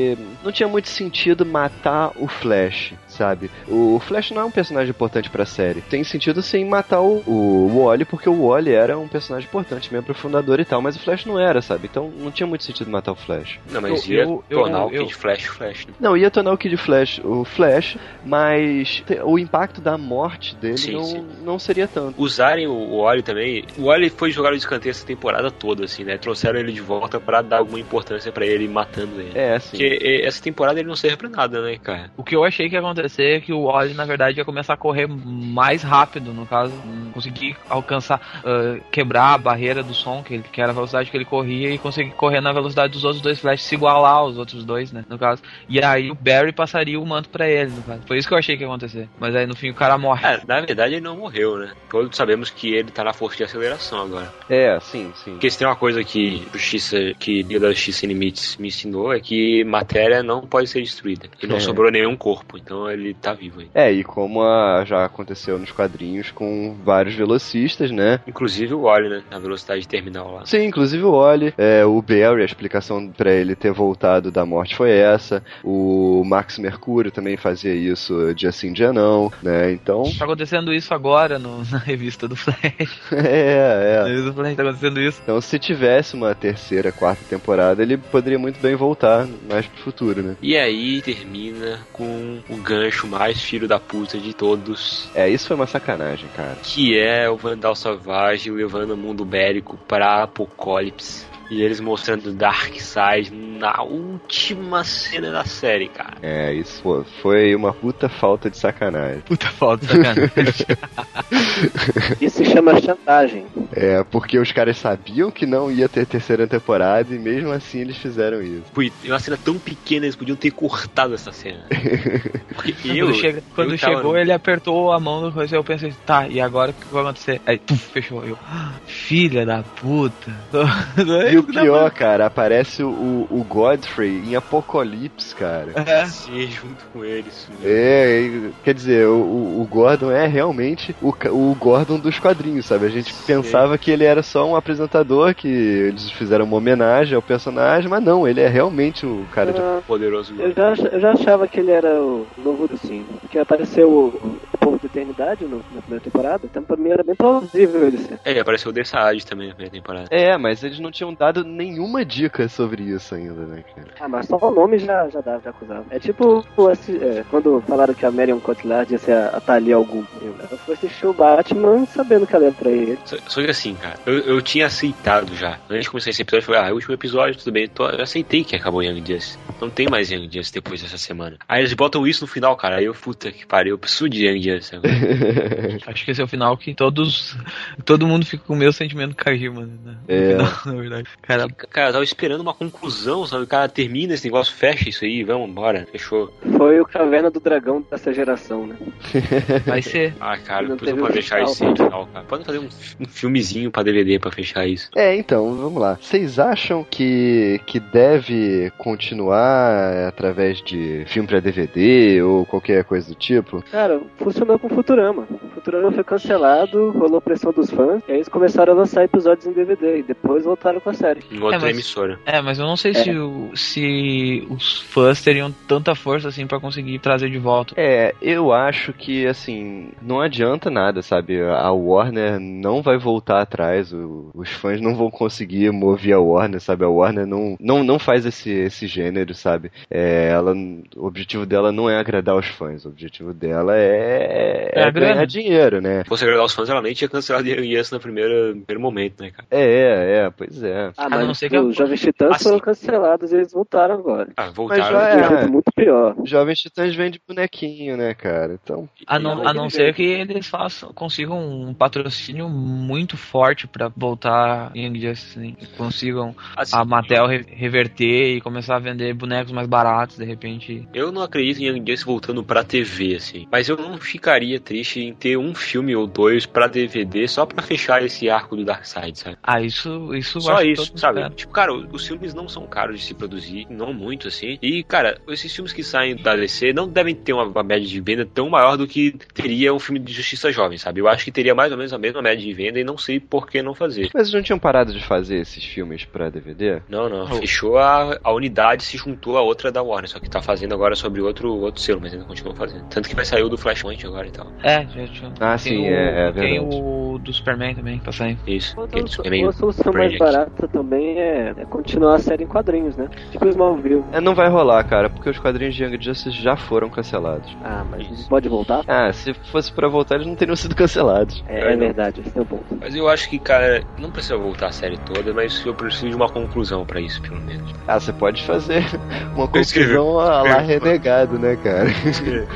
não tinha muito sentido matar o Flash, sabe? O Flash não é um personagem importante pra série. Tem sentido sim matar o, o Wally, porque o Wally era um personagem importante, membro fundador e tal, mas o Flash não era, sabe? Então não tinha muito sentido matar o Flash. Não, mas Eu- ia eu- eu- tornar o eu- Kid Flash Flash, né? Não, ia tornar o Kid Flash o Flash, mas o impacto da morte dele Sim, não, sim. não seria tanto. Usarem o, o Wally também. O Wally foi jogado de escanteio essa temporada toda, assim, né? Trouxeram ele de volta pra dar alguma importância pra ele matando ele. É, assim. Porque essa temporada ele não serve pra nada, né, cara? O que eu achei que ia acontecer é que o Wally, na verdade, ia começar a correr mais rápido, no caso, conseguir alcançar, ah, quebrar a barreira do som, que, ele, que era a velocidade que ele corria, e conseguir correr na velocidade dos outros dois Flash, se igualar aos outros dois, né, no caso. E aí o Barry passaria o manto pra ele, no caso. Foi isso que eu achei que ia acontecer. Mas aí no fim o cara morre. É, na verdade ele não morreu, né? Todos sabemos que ele tá na força de aceleração agora. É, sim, sim. Porque se tem uma coisa que Justiça, que Liga da Justiça Sem Limites me ensinou é que matéria não pode ser destruída. E não É. sobrou nenhum corpo, então ele tá vivo aí. É, e como a- já aconteceu nos quadrinhos com vários velocistas, né? Inclusive o Wally, né? Na velocidade terminal lá. Sim, inclusive o Wally, é, o Barry, a explicação pra ele ter voltado da morte foi essa. O Max Mercúrio também fazia isso dia sim, dia não, né? Então. Tá acontecendo isso agora no- na revista do Flash. (laughs) É, Na é. revista do Flash tá acontecendo isso. Então, se tivesse uma terceira, quarta temporada, ele poderia muito bem voltar mais pro futuro, né? E aí termina com o gancho mais filho da puta de todos. É, isso foi uma sacanagem, cara. Que é o Vandal Savage levando o mundo bélico pra Apocalipse. E eles mostrando Darkseid na última cena da série, cara. É, isso pô, foi uma puta falta de sacanagem. Puta falta de sacanagem. (laughs) Isso se chama chantagem. É, porque os caras sabiam que não ia ter terceira temporada e mesmo assim eles fizeram isso. Foi uma cena tão pequena, eles podiam ter cortado essa cena. (laughs) Porque eu. quando chega- quando eu chegou, no- ele apertou a mão do coisa. Eu pensei, tá, e agora o que vai acontecer? Aí, puf, fechou. Eu, "Ah, filha da puta. (laughs) E o pior, cara, aparece o, o Godfrey em Apocalipse, cara. É. Sim, junto com eles. É, quer dizer, o, o- Gordon é realmente o, o Gordon dos quadrinhos, sabe? A gente pensava que ele era só um apresentador, que eles fizeram uma homenagem ao personagem, mas não, ele é realmente o cara de. Ah, Poderoso eu, já, eu já achava que ele era o novo do sim. Porque apareceu o, o povo da eternidade no- na primeira temporada, então pra mim era bem plausível ele ser. É, apareceu o Desade também na primeira temporada. É, mas eles não tinham dado nenhuma dica sobre isso ainda, né, cara? Ah, mas só o nome já, já dava, já acusava. É tipo assi- é, quando falaram que a Marion Cotillard ia ser a, a Thalia Algum. Ela foi assistir o Batman sabendo que ela ia pra ele. Só, só que assim, cara, eu, eu tinha aceitado já. Antes de começar esse episódio, eu falei, ah, é o último episódio, tudo bem. Tô, eu aceitei que acabou Young Justice. Não tem mais Young Justice depois dessa semana. Aí eles botam isso no final, cara. Aí eu, puta que pariu, eu preciso de Young Injustice. (laughs) Acho que esse é o final que todos. Todo mundo fica com o meu sentimento Kajima, né? No É. final, (laughs) na verdade. Cara, Cara, eu tava esperando uma conclusão, sabe? O cara termina esse negócio, fecha isso aí, vamos embora, fechou. Foi o Caverna do Dragão dessa geração, né? (laughs) vai ser. Ah, cara, depois teve pode um deixar final. isso sem final, cara. Podem fazer um, um filmezinho pra DVD pra fechar isso. É, então, vamos lá. Vocês acham que, que deve continuar através de filme pra DVD ou qualquer coisa do tipo? Cara, funcionou com Futurama. Futurama foi cancelado, rolou pressão dos fãs, e aí eles começaram a lançar episódios em DVD, e depois voltaram com a série. Em outra É, mas- emissora. É, mas eu não sei se, o- se os fãs teriam tanta força assim pra conseguir trazer de volta. É, eu acho que, assim, não adianta nada, sabe? A Warner não vai voltar atrás, o- os fãs não vão conseguir mover a Warner, sabe? A Warner não, não, não faz esse, esse gênero, sabe? É, ela, o objetivo dela não é agradar os fãs, o objetivo dela é, É é ganhar grana. dinheiro, né? Se fosse agradar os fãs, ela nem tinha cancelado (laughs) Yes no primeiro, no primeiro momento, né, cara? É, é, pois é. Ah, não mas ser que os Jovens Titãs Assim. foram cancelados e eles voltaram agora. Ah, Mas voltaram. já É é, muito pior. Jovens Titãs vende bonequinho, né, cara? Então. A não, a não ser que eles façam, consigam um patrocínio muito forte pra voltar em Justice? Que consigam Assim, a Mattel re- reverter e começar a vender bonecos mais baratos, de repente. Eu não acredito em Young Justice voltando pra TV, assim. Mas eu não ficaria triste em ter um filme ou dois pra DVD só pra fechar esse arco do Darkseid, sabe? Ah, isso, isso eu Só acho que isso, todo sabe? mundo Tipo, cara, os filmes não são caros de se produzir, não muito assim. E, cara, esses filmes que saem da DC não devem ter uma, uma média de venda tão maior do que teria um filme de Justiça Jovem, sabe? Eu acho que teria mais ou menos a mesma média de venda e não sei por que não fazer. Mas eles não tinham parado de fazer esses filmes pra DVD? Não, não. Oh. Fechou a, a unidade, se juntou a outra da Warner, só que tá fazendo agora sobre outro, outro selo, mas ainda continua fazendo. Tanto que vai sair o do Flashpoint agora e tal. É, já tinha. Ah, tem sim, o, é- é Tem verdade. o do Superman também, pra sair. Isso. Outra, uma solução mais barata também é, é continuar a série em quadrinhos, né? Tipo Smallville. É, não vai rolar, cara, porque os quadrinhos de Young Justice já foram cancelados. Ah, mas não pode voltar? Ah, se fosse pra voltar, eles não teriam sido cancelados. É, é verdade, esse é o ponto. Mas eu acho que, cara, não precisa voltar a série toda, mas eu preciso de uma conclusão pra isso, pelo menos. Ah, você pode fazer (laughs) uma conclusão a lá renegado, né, cara?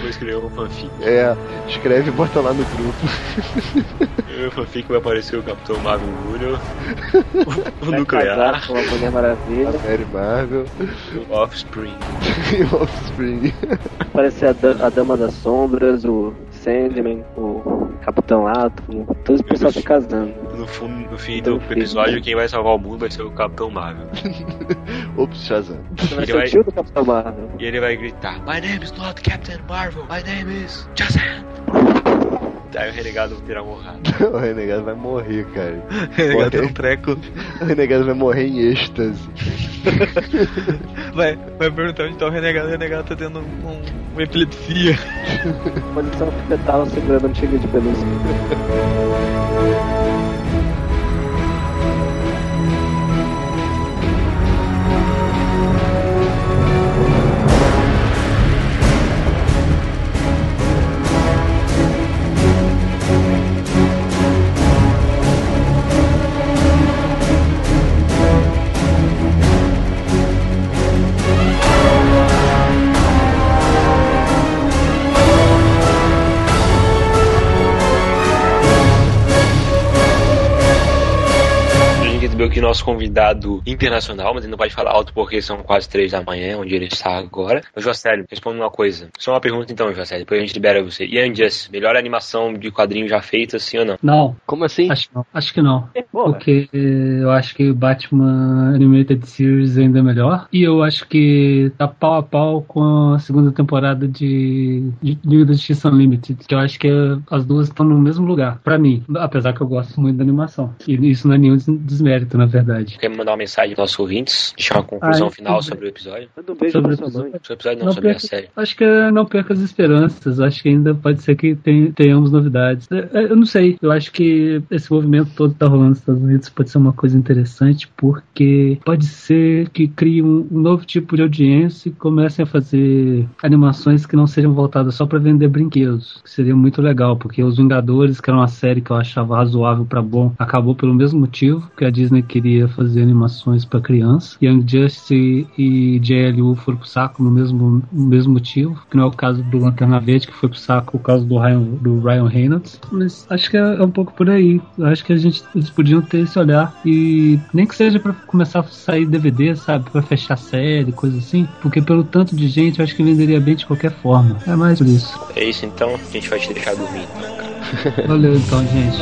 Vou escrever um fanfic. É, escreve e bota lá no grupo. O fanfic vai aparecer o Capitão Marvel Jr., (laughs) o, Nuclear, casar com a Mulher Maravilha. Mary Marvel o Offspring. e o Offspring. (laughs) Parece a, da- a Dama das Sombras, o Sandman, o Capitão Átomo. Todo esse pessoal se casando. No, fundo, no fim do episódio, quem vai salvar o mundo vai ser o Capitão Marvel. (laughs) Ops, Shazam. Vai Ele ser o vai- tio do Capitão Marvel. E ele vai gritar: My name is not Captain Marvel, my name is Shazam. Daí o renegado terá morrado. (laughs) o Renegado vai morrer, cara. (laughs) Renegado é Morrer- um treco. O Renegado vai morrer em êxtase. (laughs) Vai, vai perguntar onde tá o renegado. O renegado tá tendo um, uma epilepsia. Posição fetal segurando um tigre de pelúcia. Aqui nosso convidado internacional, mas ele não pode falar alto porque são quase três da manhã, onde ele está agora. Ô, Jocélio, responda uma coisa. Só uma pergunta então, Jocélio, depois a gente libera você. Young Justice, melhor animação de quadrinho já feita, sim ou não? Não. Como assim? Acho que não. Acho que não. Porra. Porque eu acho que o Batman Animated Series ainda é melhor. E eu acho que tá pau a pau com a segunda temporada de, de Liga da Justiça Unlimited. Que eu acho que as duas estão no mesmo lugar, pra mim. Apesar que eu gosto muito da animação. E isso não é nenhum des- desmérito, na verdade. Quer mandar uma mensagem aos nossos ouvintes? Deixar uma conclusão Ah, final tudo sobre o episódio? Manda um beijo Sobre pra o sua mãe. Sobre o episódio não, Não sobre a perca- série. Acho que não perca as esperanças. Acho que ainda pode ser que tem- tenhamos novidades. É, é, Eu não sei. Eu acho que esse movimento todo que tá rolando nos Estados Unidos pode ser uma coisa interessante, porque pode ser que crie um, um novo tipo de audiência e comecem a fazer animações que não sejam voltadas só para vender brinquedos. Que seria muito legal, porque Os Vingadores, que era uma série que eu achava razoável para bom, acabou pelo mesmo motivo, que a Disney Disney queria fazer animações para criança. Young Justice e JLU foram pro saco no mesmo, no mesmo motivo, que não é o caso do Lanterna Verde, que foi pro saco por causa do Ryan, do Ryan Reynolds. Mas acho que é, é um pouco por aí. Acho que a gente, eles podiam ter esse olhar e nem que seja para começar a sair DVD, sabe? Para fechar série, coisa assim. Porque pelo tanto de gente, eu acho que venderia bem de qualquer forma. É mais por isso. É isso então, a gente vai te deixar dormir. Valeu então, gente.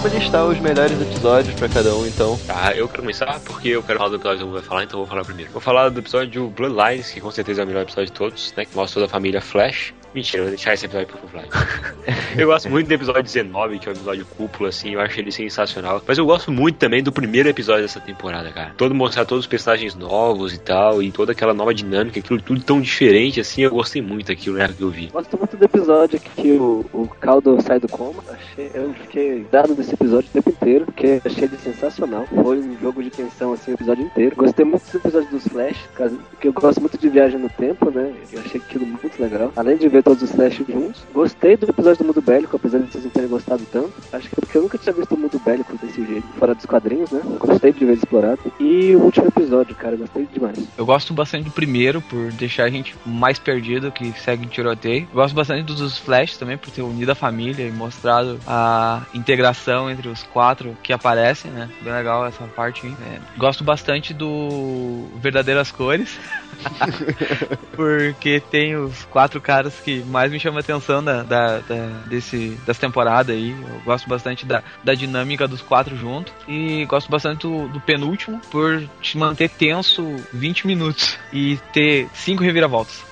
Vamos listar os melhores episódios pra cada um, então. Tá, eu quero começar porque eu quero falar do episódio que o vai falar, então eu vou falar primeiro. Vou falar do episódio Bloodlines, que com certeza é o melhor episódio de todos, né? Que mostra toda a família Flash. Mentira, eu vou deixar esse episódio pro Flash. (laughs) eu gosto muito do episódio 19, que é o episódio cúpula, assim, eu acho ele sensacional. Mas eu gosto muito também do primeiro episódio dessa temporada, cara. Todo mostrar todos os personagens novos e tal, e toda aquela nova dinâmica, aquilo tudo tão diferente, assim, eu gostei muito daquilo, né, que eu vi. Gosto muito do episódio que o, o Caldo sai do coma. Achei, eu fiquei dado desse episódio o tempo inteiro, porque achei ele sensacional. Foi um jogo de tensão, assim, o episódio inteiro. Gostei muito dos episódios dos Flash, porque eu gosto muito de viagem no tempo, né? Eu achei aquilo muito legal. Além de ver todos os Flash juntos. Gostei do episódio do Mundo Bélico, apesar de vocês não terem gostado tanto. Acho que é porque eu nunca tinha visto o Mundo Bélico desse jeito, fora dos quadrinhos, né? Gostei de ver explorado. E o último episódio, cara, gostei demais. Eu gosto bastante do primeiro, por deixar a gente mais perdido, que segue em tiroteio. Gosto bastante dos Flash também, por ter unido a família e mostrado a integração entre os quatro que aparecem, né? Bem legal essa parte. É. Gosto bastante do Verdadeiras Cores. (laughs) porque tem os quatro caras que mais me chamam a atenção da, da, da, desse, dessa temporada aí. Eu gosto bastante da, da dinâmica dos quatro juntos. E gosto bastante do, do penúltimo por te manter tenso 20 minutos e ter cinco reviravoltas.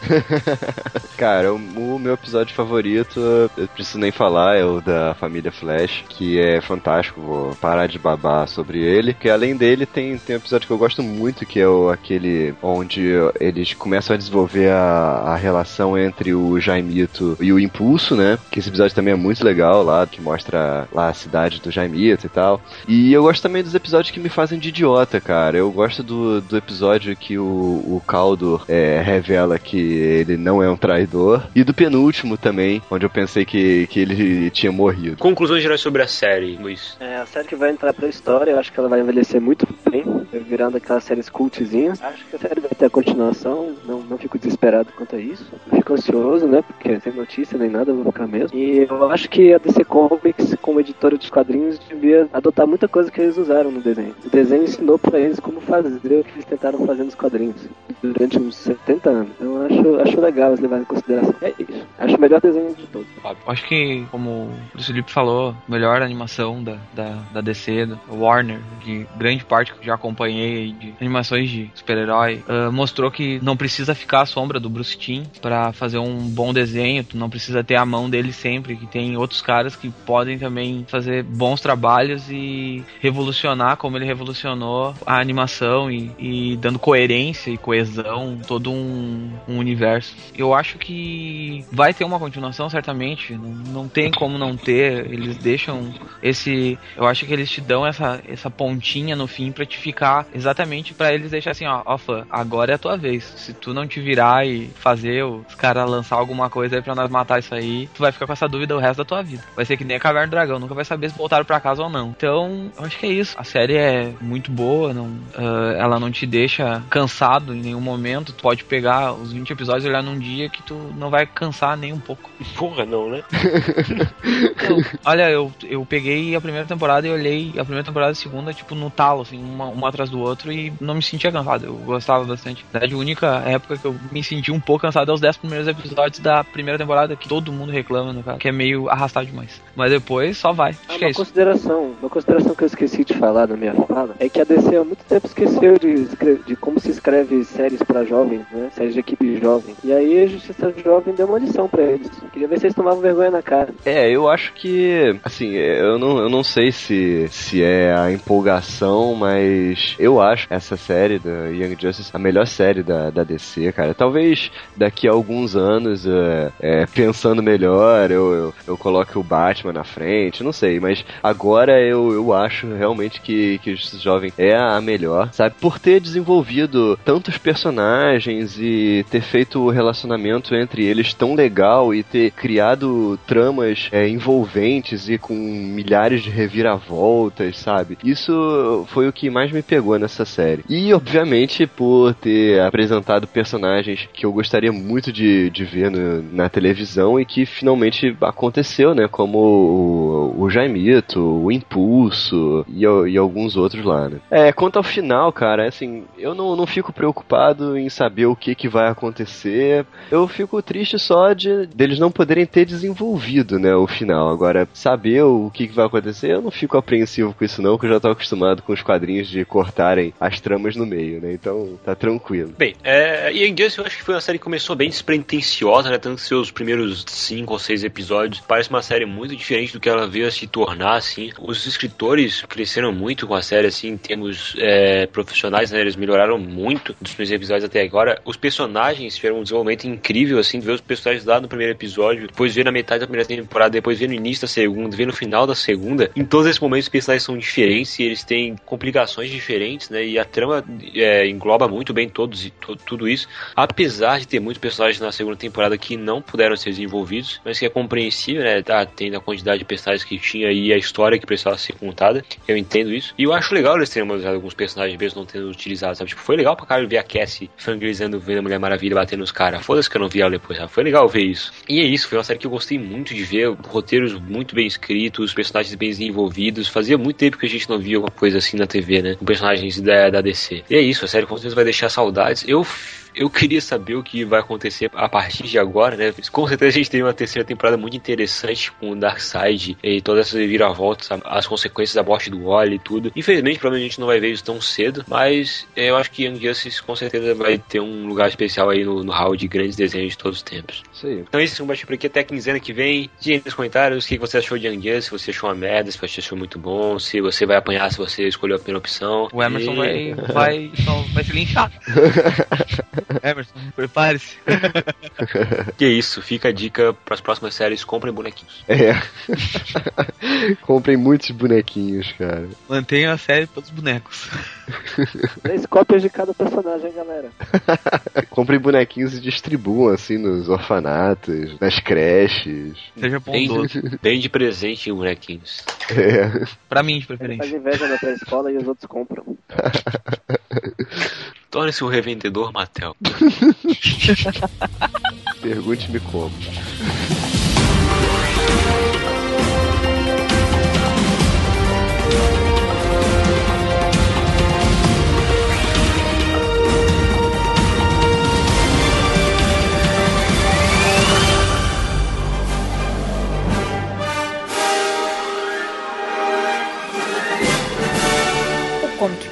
(laughs) Cara, o, o, meu episódio favorito, eu preciso nem falar, é o da família Flash, que é fantástico. Vou parar de babar sobre ele. Que além dele, tem, tem um episódio que eu gosto muito, que é o, aquele onde eles começam a desenvolver a, a relação entre o Jaimito e o Impulso, né? Que esse episódio também é muito legal lá, que mostra lá a cidade do Jaimito e tal. E eu gosto também dos episódios que me fazem de idiota, cara. Eu gosto do, do episódio que o, o Caldo é, revela que ele não é um traidor. E do penúltimo também, onde eu pensei que, que ele tinha morrido. Conclusões gerais sobre a série, Luiz. É, a série que vai entrar pra história, eu acho que ela vai envelhecer muito bem, virando aquelas séries cultzinhas. Acho que a série vai ter a continuação, não, não fico desesperado quanto a isso. Fico ansioso, né? Porque sem notícia nem nada, eu vou ficar mesmo. E eu acho que a DC Comics, como editora dos quadrinhos, devia adotar muita coisa que eles usaram no desenho. O desenho ensinou pra eles como fazer o que eles tentaram fazer nos quadrinhos durante uns 70 anos. Então acho, acho legal eles levarem em consideração. É isso. Acho o melhor desenho de todos. Acho que, como o Felipe falou, melhor animação da, da, da DC, da Warner, de grande parte que eu já acompanhei de animações de super-herói, uh, mostrou que não precisa ficar à sombra do Bruce Timm para fazer um bom desenho, tu não precisa ter a mão dele sempre, que tem outros caras que podem também fazer bons trabalhos e revolucionar como ele revolucionou a animação e, e dando coerência e coesão todo um, um, universo. Eu acho que vai ter uma continuação certamente, não, não tem como não ter, eles deixam esse, eu acho que eles te dão essa, essa pontinha no fim para te ficar exatamente para eles deixar assim, ó, ó fã, agora é a tua vez. Se tu não te virar e fazer os caras lançar alguma coisa aí pra nós matar isso aí, tu vai ficar com essa dúvida o resto da tua vida. Vai ser que nem a Caverna do Dragão, nunca vai saber se voltaram pra casa ou não. Então, eu acho que é isso. A série é muito boa, não, uh, ela não te deixa cansado em nenhum momento. Tu pode pegar os 20 episódios e olhar num dia que tu não vai cansar nem um pouco. Porra, não, né? (laughs) então, olha, eu, eu peguei a primeira temporada e olhei a primeira temporada e a segunda, tipo, no talo, assim, uma, uma atrás do outro e não me sentia cansado. Eu gostava bastante. Na verdade, a única época que eu me senti um pouco cansado é os 10 primeiros episódios da primeira temporada, que todo mundo reclama, no caso, que é meio arrastado demais. Mas depois só vai. Acho ah, que é uma isso. consideração, uma consideração que eu esqueci de falar na minha fala é que a DC há muito tempo esqueceu de, de como se escreve série séries pra jovens, né? Séries de equipe jovem. E aí a Justiça Jovem deu uma lição pra eles. Queria ver se eles tomavam vergonha na cara. É, eu acho que, assim, eu não, eu não sei se, se é a empolgação, mas eu acho essa série da Young Justice a melhor série da, da DC, cara. Talvez daqui a alguns anos, é, é, pensando melhor, eu, eu, eu coloque o Batman na frente, não sei, mas agora eu, eu acho realmente que, que Jovem é a melhor, sabe? Por ter desenvolvido tantos personagens e ter feito o relacionamento entre eles tão legal e ter criado tramas é, envolventes e com milhares de reviravoltas, sabe? Isso foi o que mais me pegou nessa série. E, obviamente, por ter apresentado personagens que eu gostaria muito de, de ver no, na televisão e que finalmente aconteceu, né? Como o, o Jaimito, o Impulso e, e, alguns outros lá, né? É, quanto ao final, cara, assim, eu não, não fico preocupado em saber o que, que vai acontecer. Eu fico triste só de deles não poderem ter desenvolvido, né, o final. Agora, saber o que, que vai acontecer, eu não fico apreensivo com isso não, porque eu já tô acostumado com os quadrinhos de cortarem as tramas no meio, né? Então, tá tranquilo. Bem, é, e em Justice eu acho que foi uma série que começou bem despretensiosa, Tanto que seus primeiros cinco ou seis episódios parece uma série muito diferente do que ela veio a se tornar, assim. Os escritores cresceram muito com a série, assim, em termos é, profissionais, né? Eles melhoraram muito dos primeiros episódios até agora. Os personagens tiveram um desenvolvimento incrível, assim, ver os personagens lá no primeiro episódio, depois ver na metade da primeira temporada, depois ver no início da segunda, ver no final da segunda. Em todos esses momentos os personagens são diferentes e eles têm complicações diferentes, né? E a trama é, engloba muito bem todos e tudo isso. Apesar de ter muitos personagens na segunda temporada que não puderam ser desenvolvidos, mas que é compreensível, né? Tá, tendo a quantidade de personagens que tinha e a história que precisava ser contada. Eu entendo isso. E eu acho legal eles terem usado alguns personagens mesmo não tendo utilizado, sabe? Tipo, foi legal pra caralho ver a Cassie fangrizando vendo a Mulher Maravilha batendo nos caras. Foda-se que eu não vi ela depois, sabe? Foi legal ver isso. E é isso, foi uma série que eu gostei muito de ver. Roteiros muito bem escritos, personagens bem desenvolvidos. Fazia muito tempo que a gente não via alguma coisa assim na TV, né? Com personagens da, da DC. E é isso, a série com certeza vai deixar saudades. Eu eu queria saber o que vai acontecer a partir de agora, né? Com certeza a gente tem uma terceira temporada muito interessante com o Darkseid e todas essas viravoltas, as consequências da morte do Wally e tudo. Infelizmente, provavelmente a gente não vai ver isso tão cedo, mas eu acho que Young Justice com certeza vai ter um lugar especial aí no, no hall de grandes desenhos de todos os tempos. Isso aí. Então esse é um bate por aqui até a quinzena que vem. Diga nos comentários o que você achou de Young Justice, se você achou uma merda, se você achou muito bom, se você vai apanhar se você escolheu a primeira opção. O Emerson e... vai, (laughs) vai, vai se linchar. (laughs) Emerson, prepare-se. (laughs) e é isso, fica a dica para as próximas séries, comprem bonequinhos. É. (laughs) comprem muitos bonequinhos, cara. Mantenham a série todos os bonecos. Três cópias de cada personagem, galera. (laughs) comprem bonequinhos e distribuam assim nos orfanatos, nas creches. Seja bondoso. Bem, bem de presente bonequinhos. É. Pra mim, de preferência. Faz inveja na pré-escola e os outros compram. (laughs) Torne-se um revendedor Matel. (laughs) Pergunte-me como.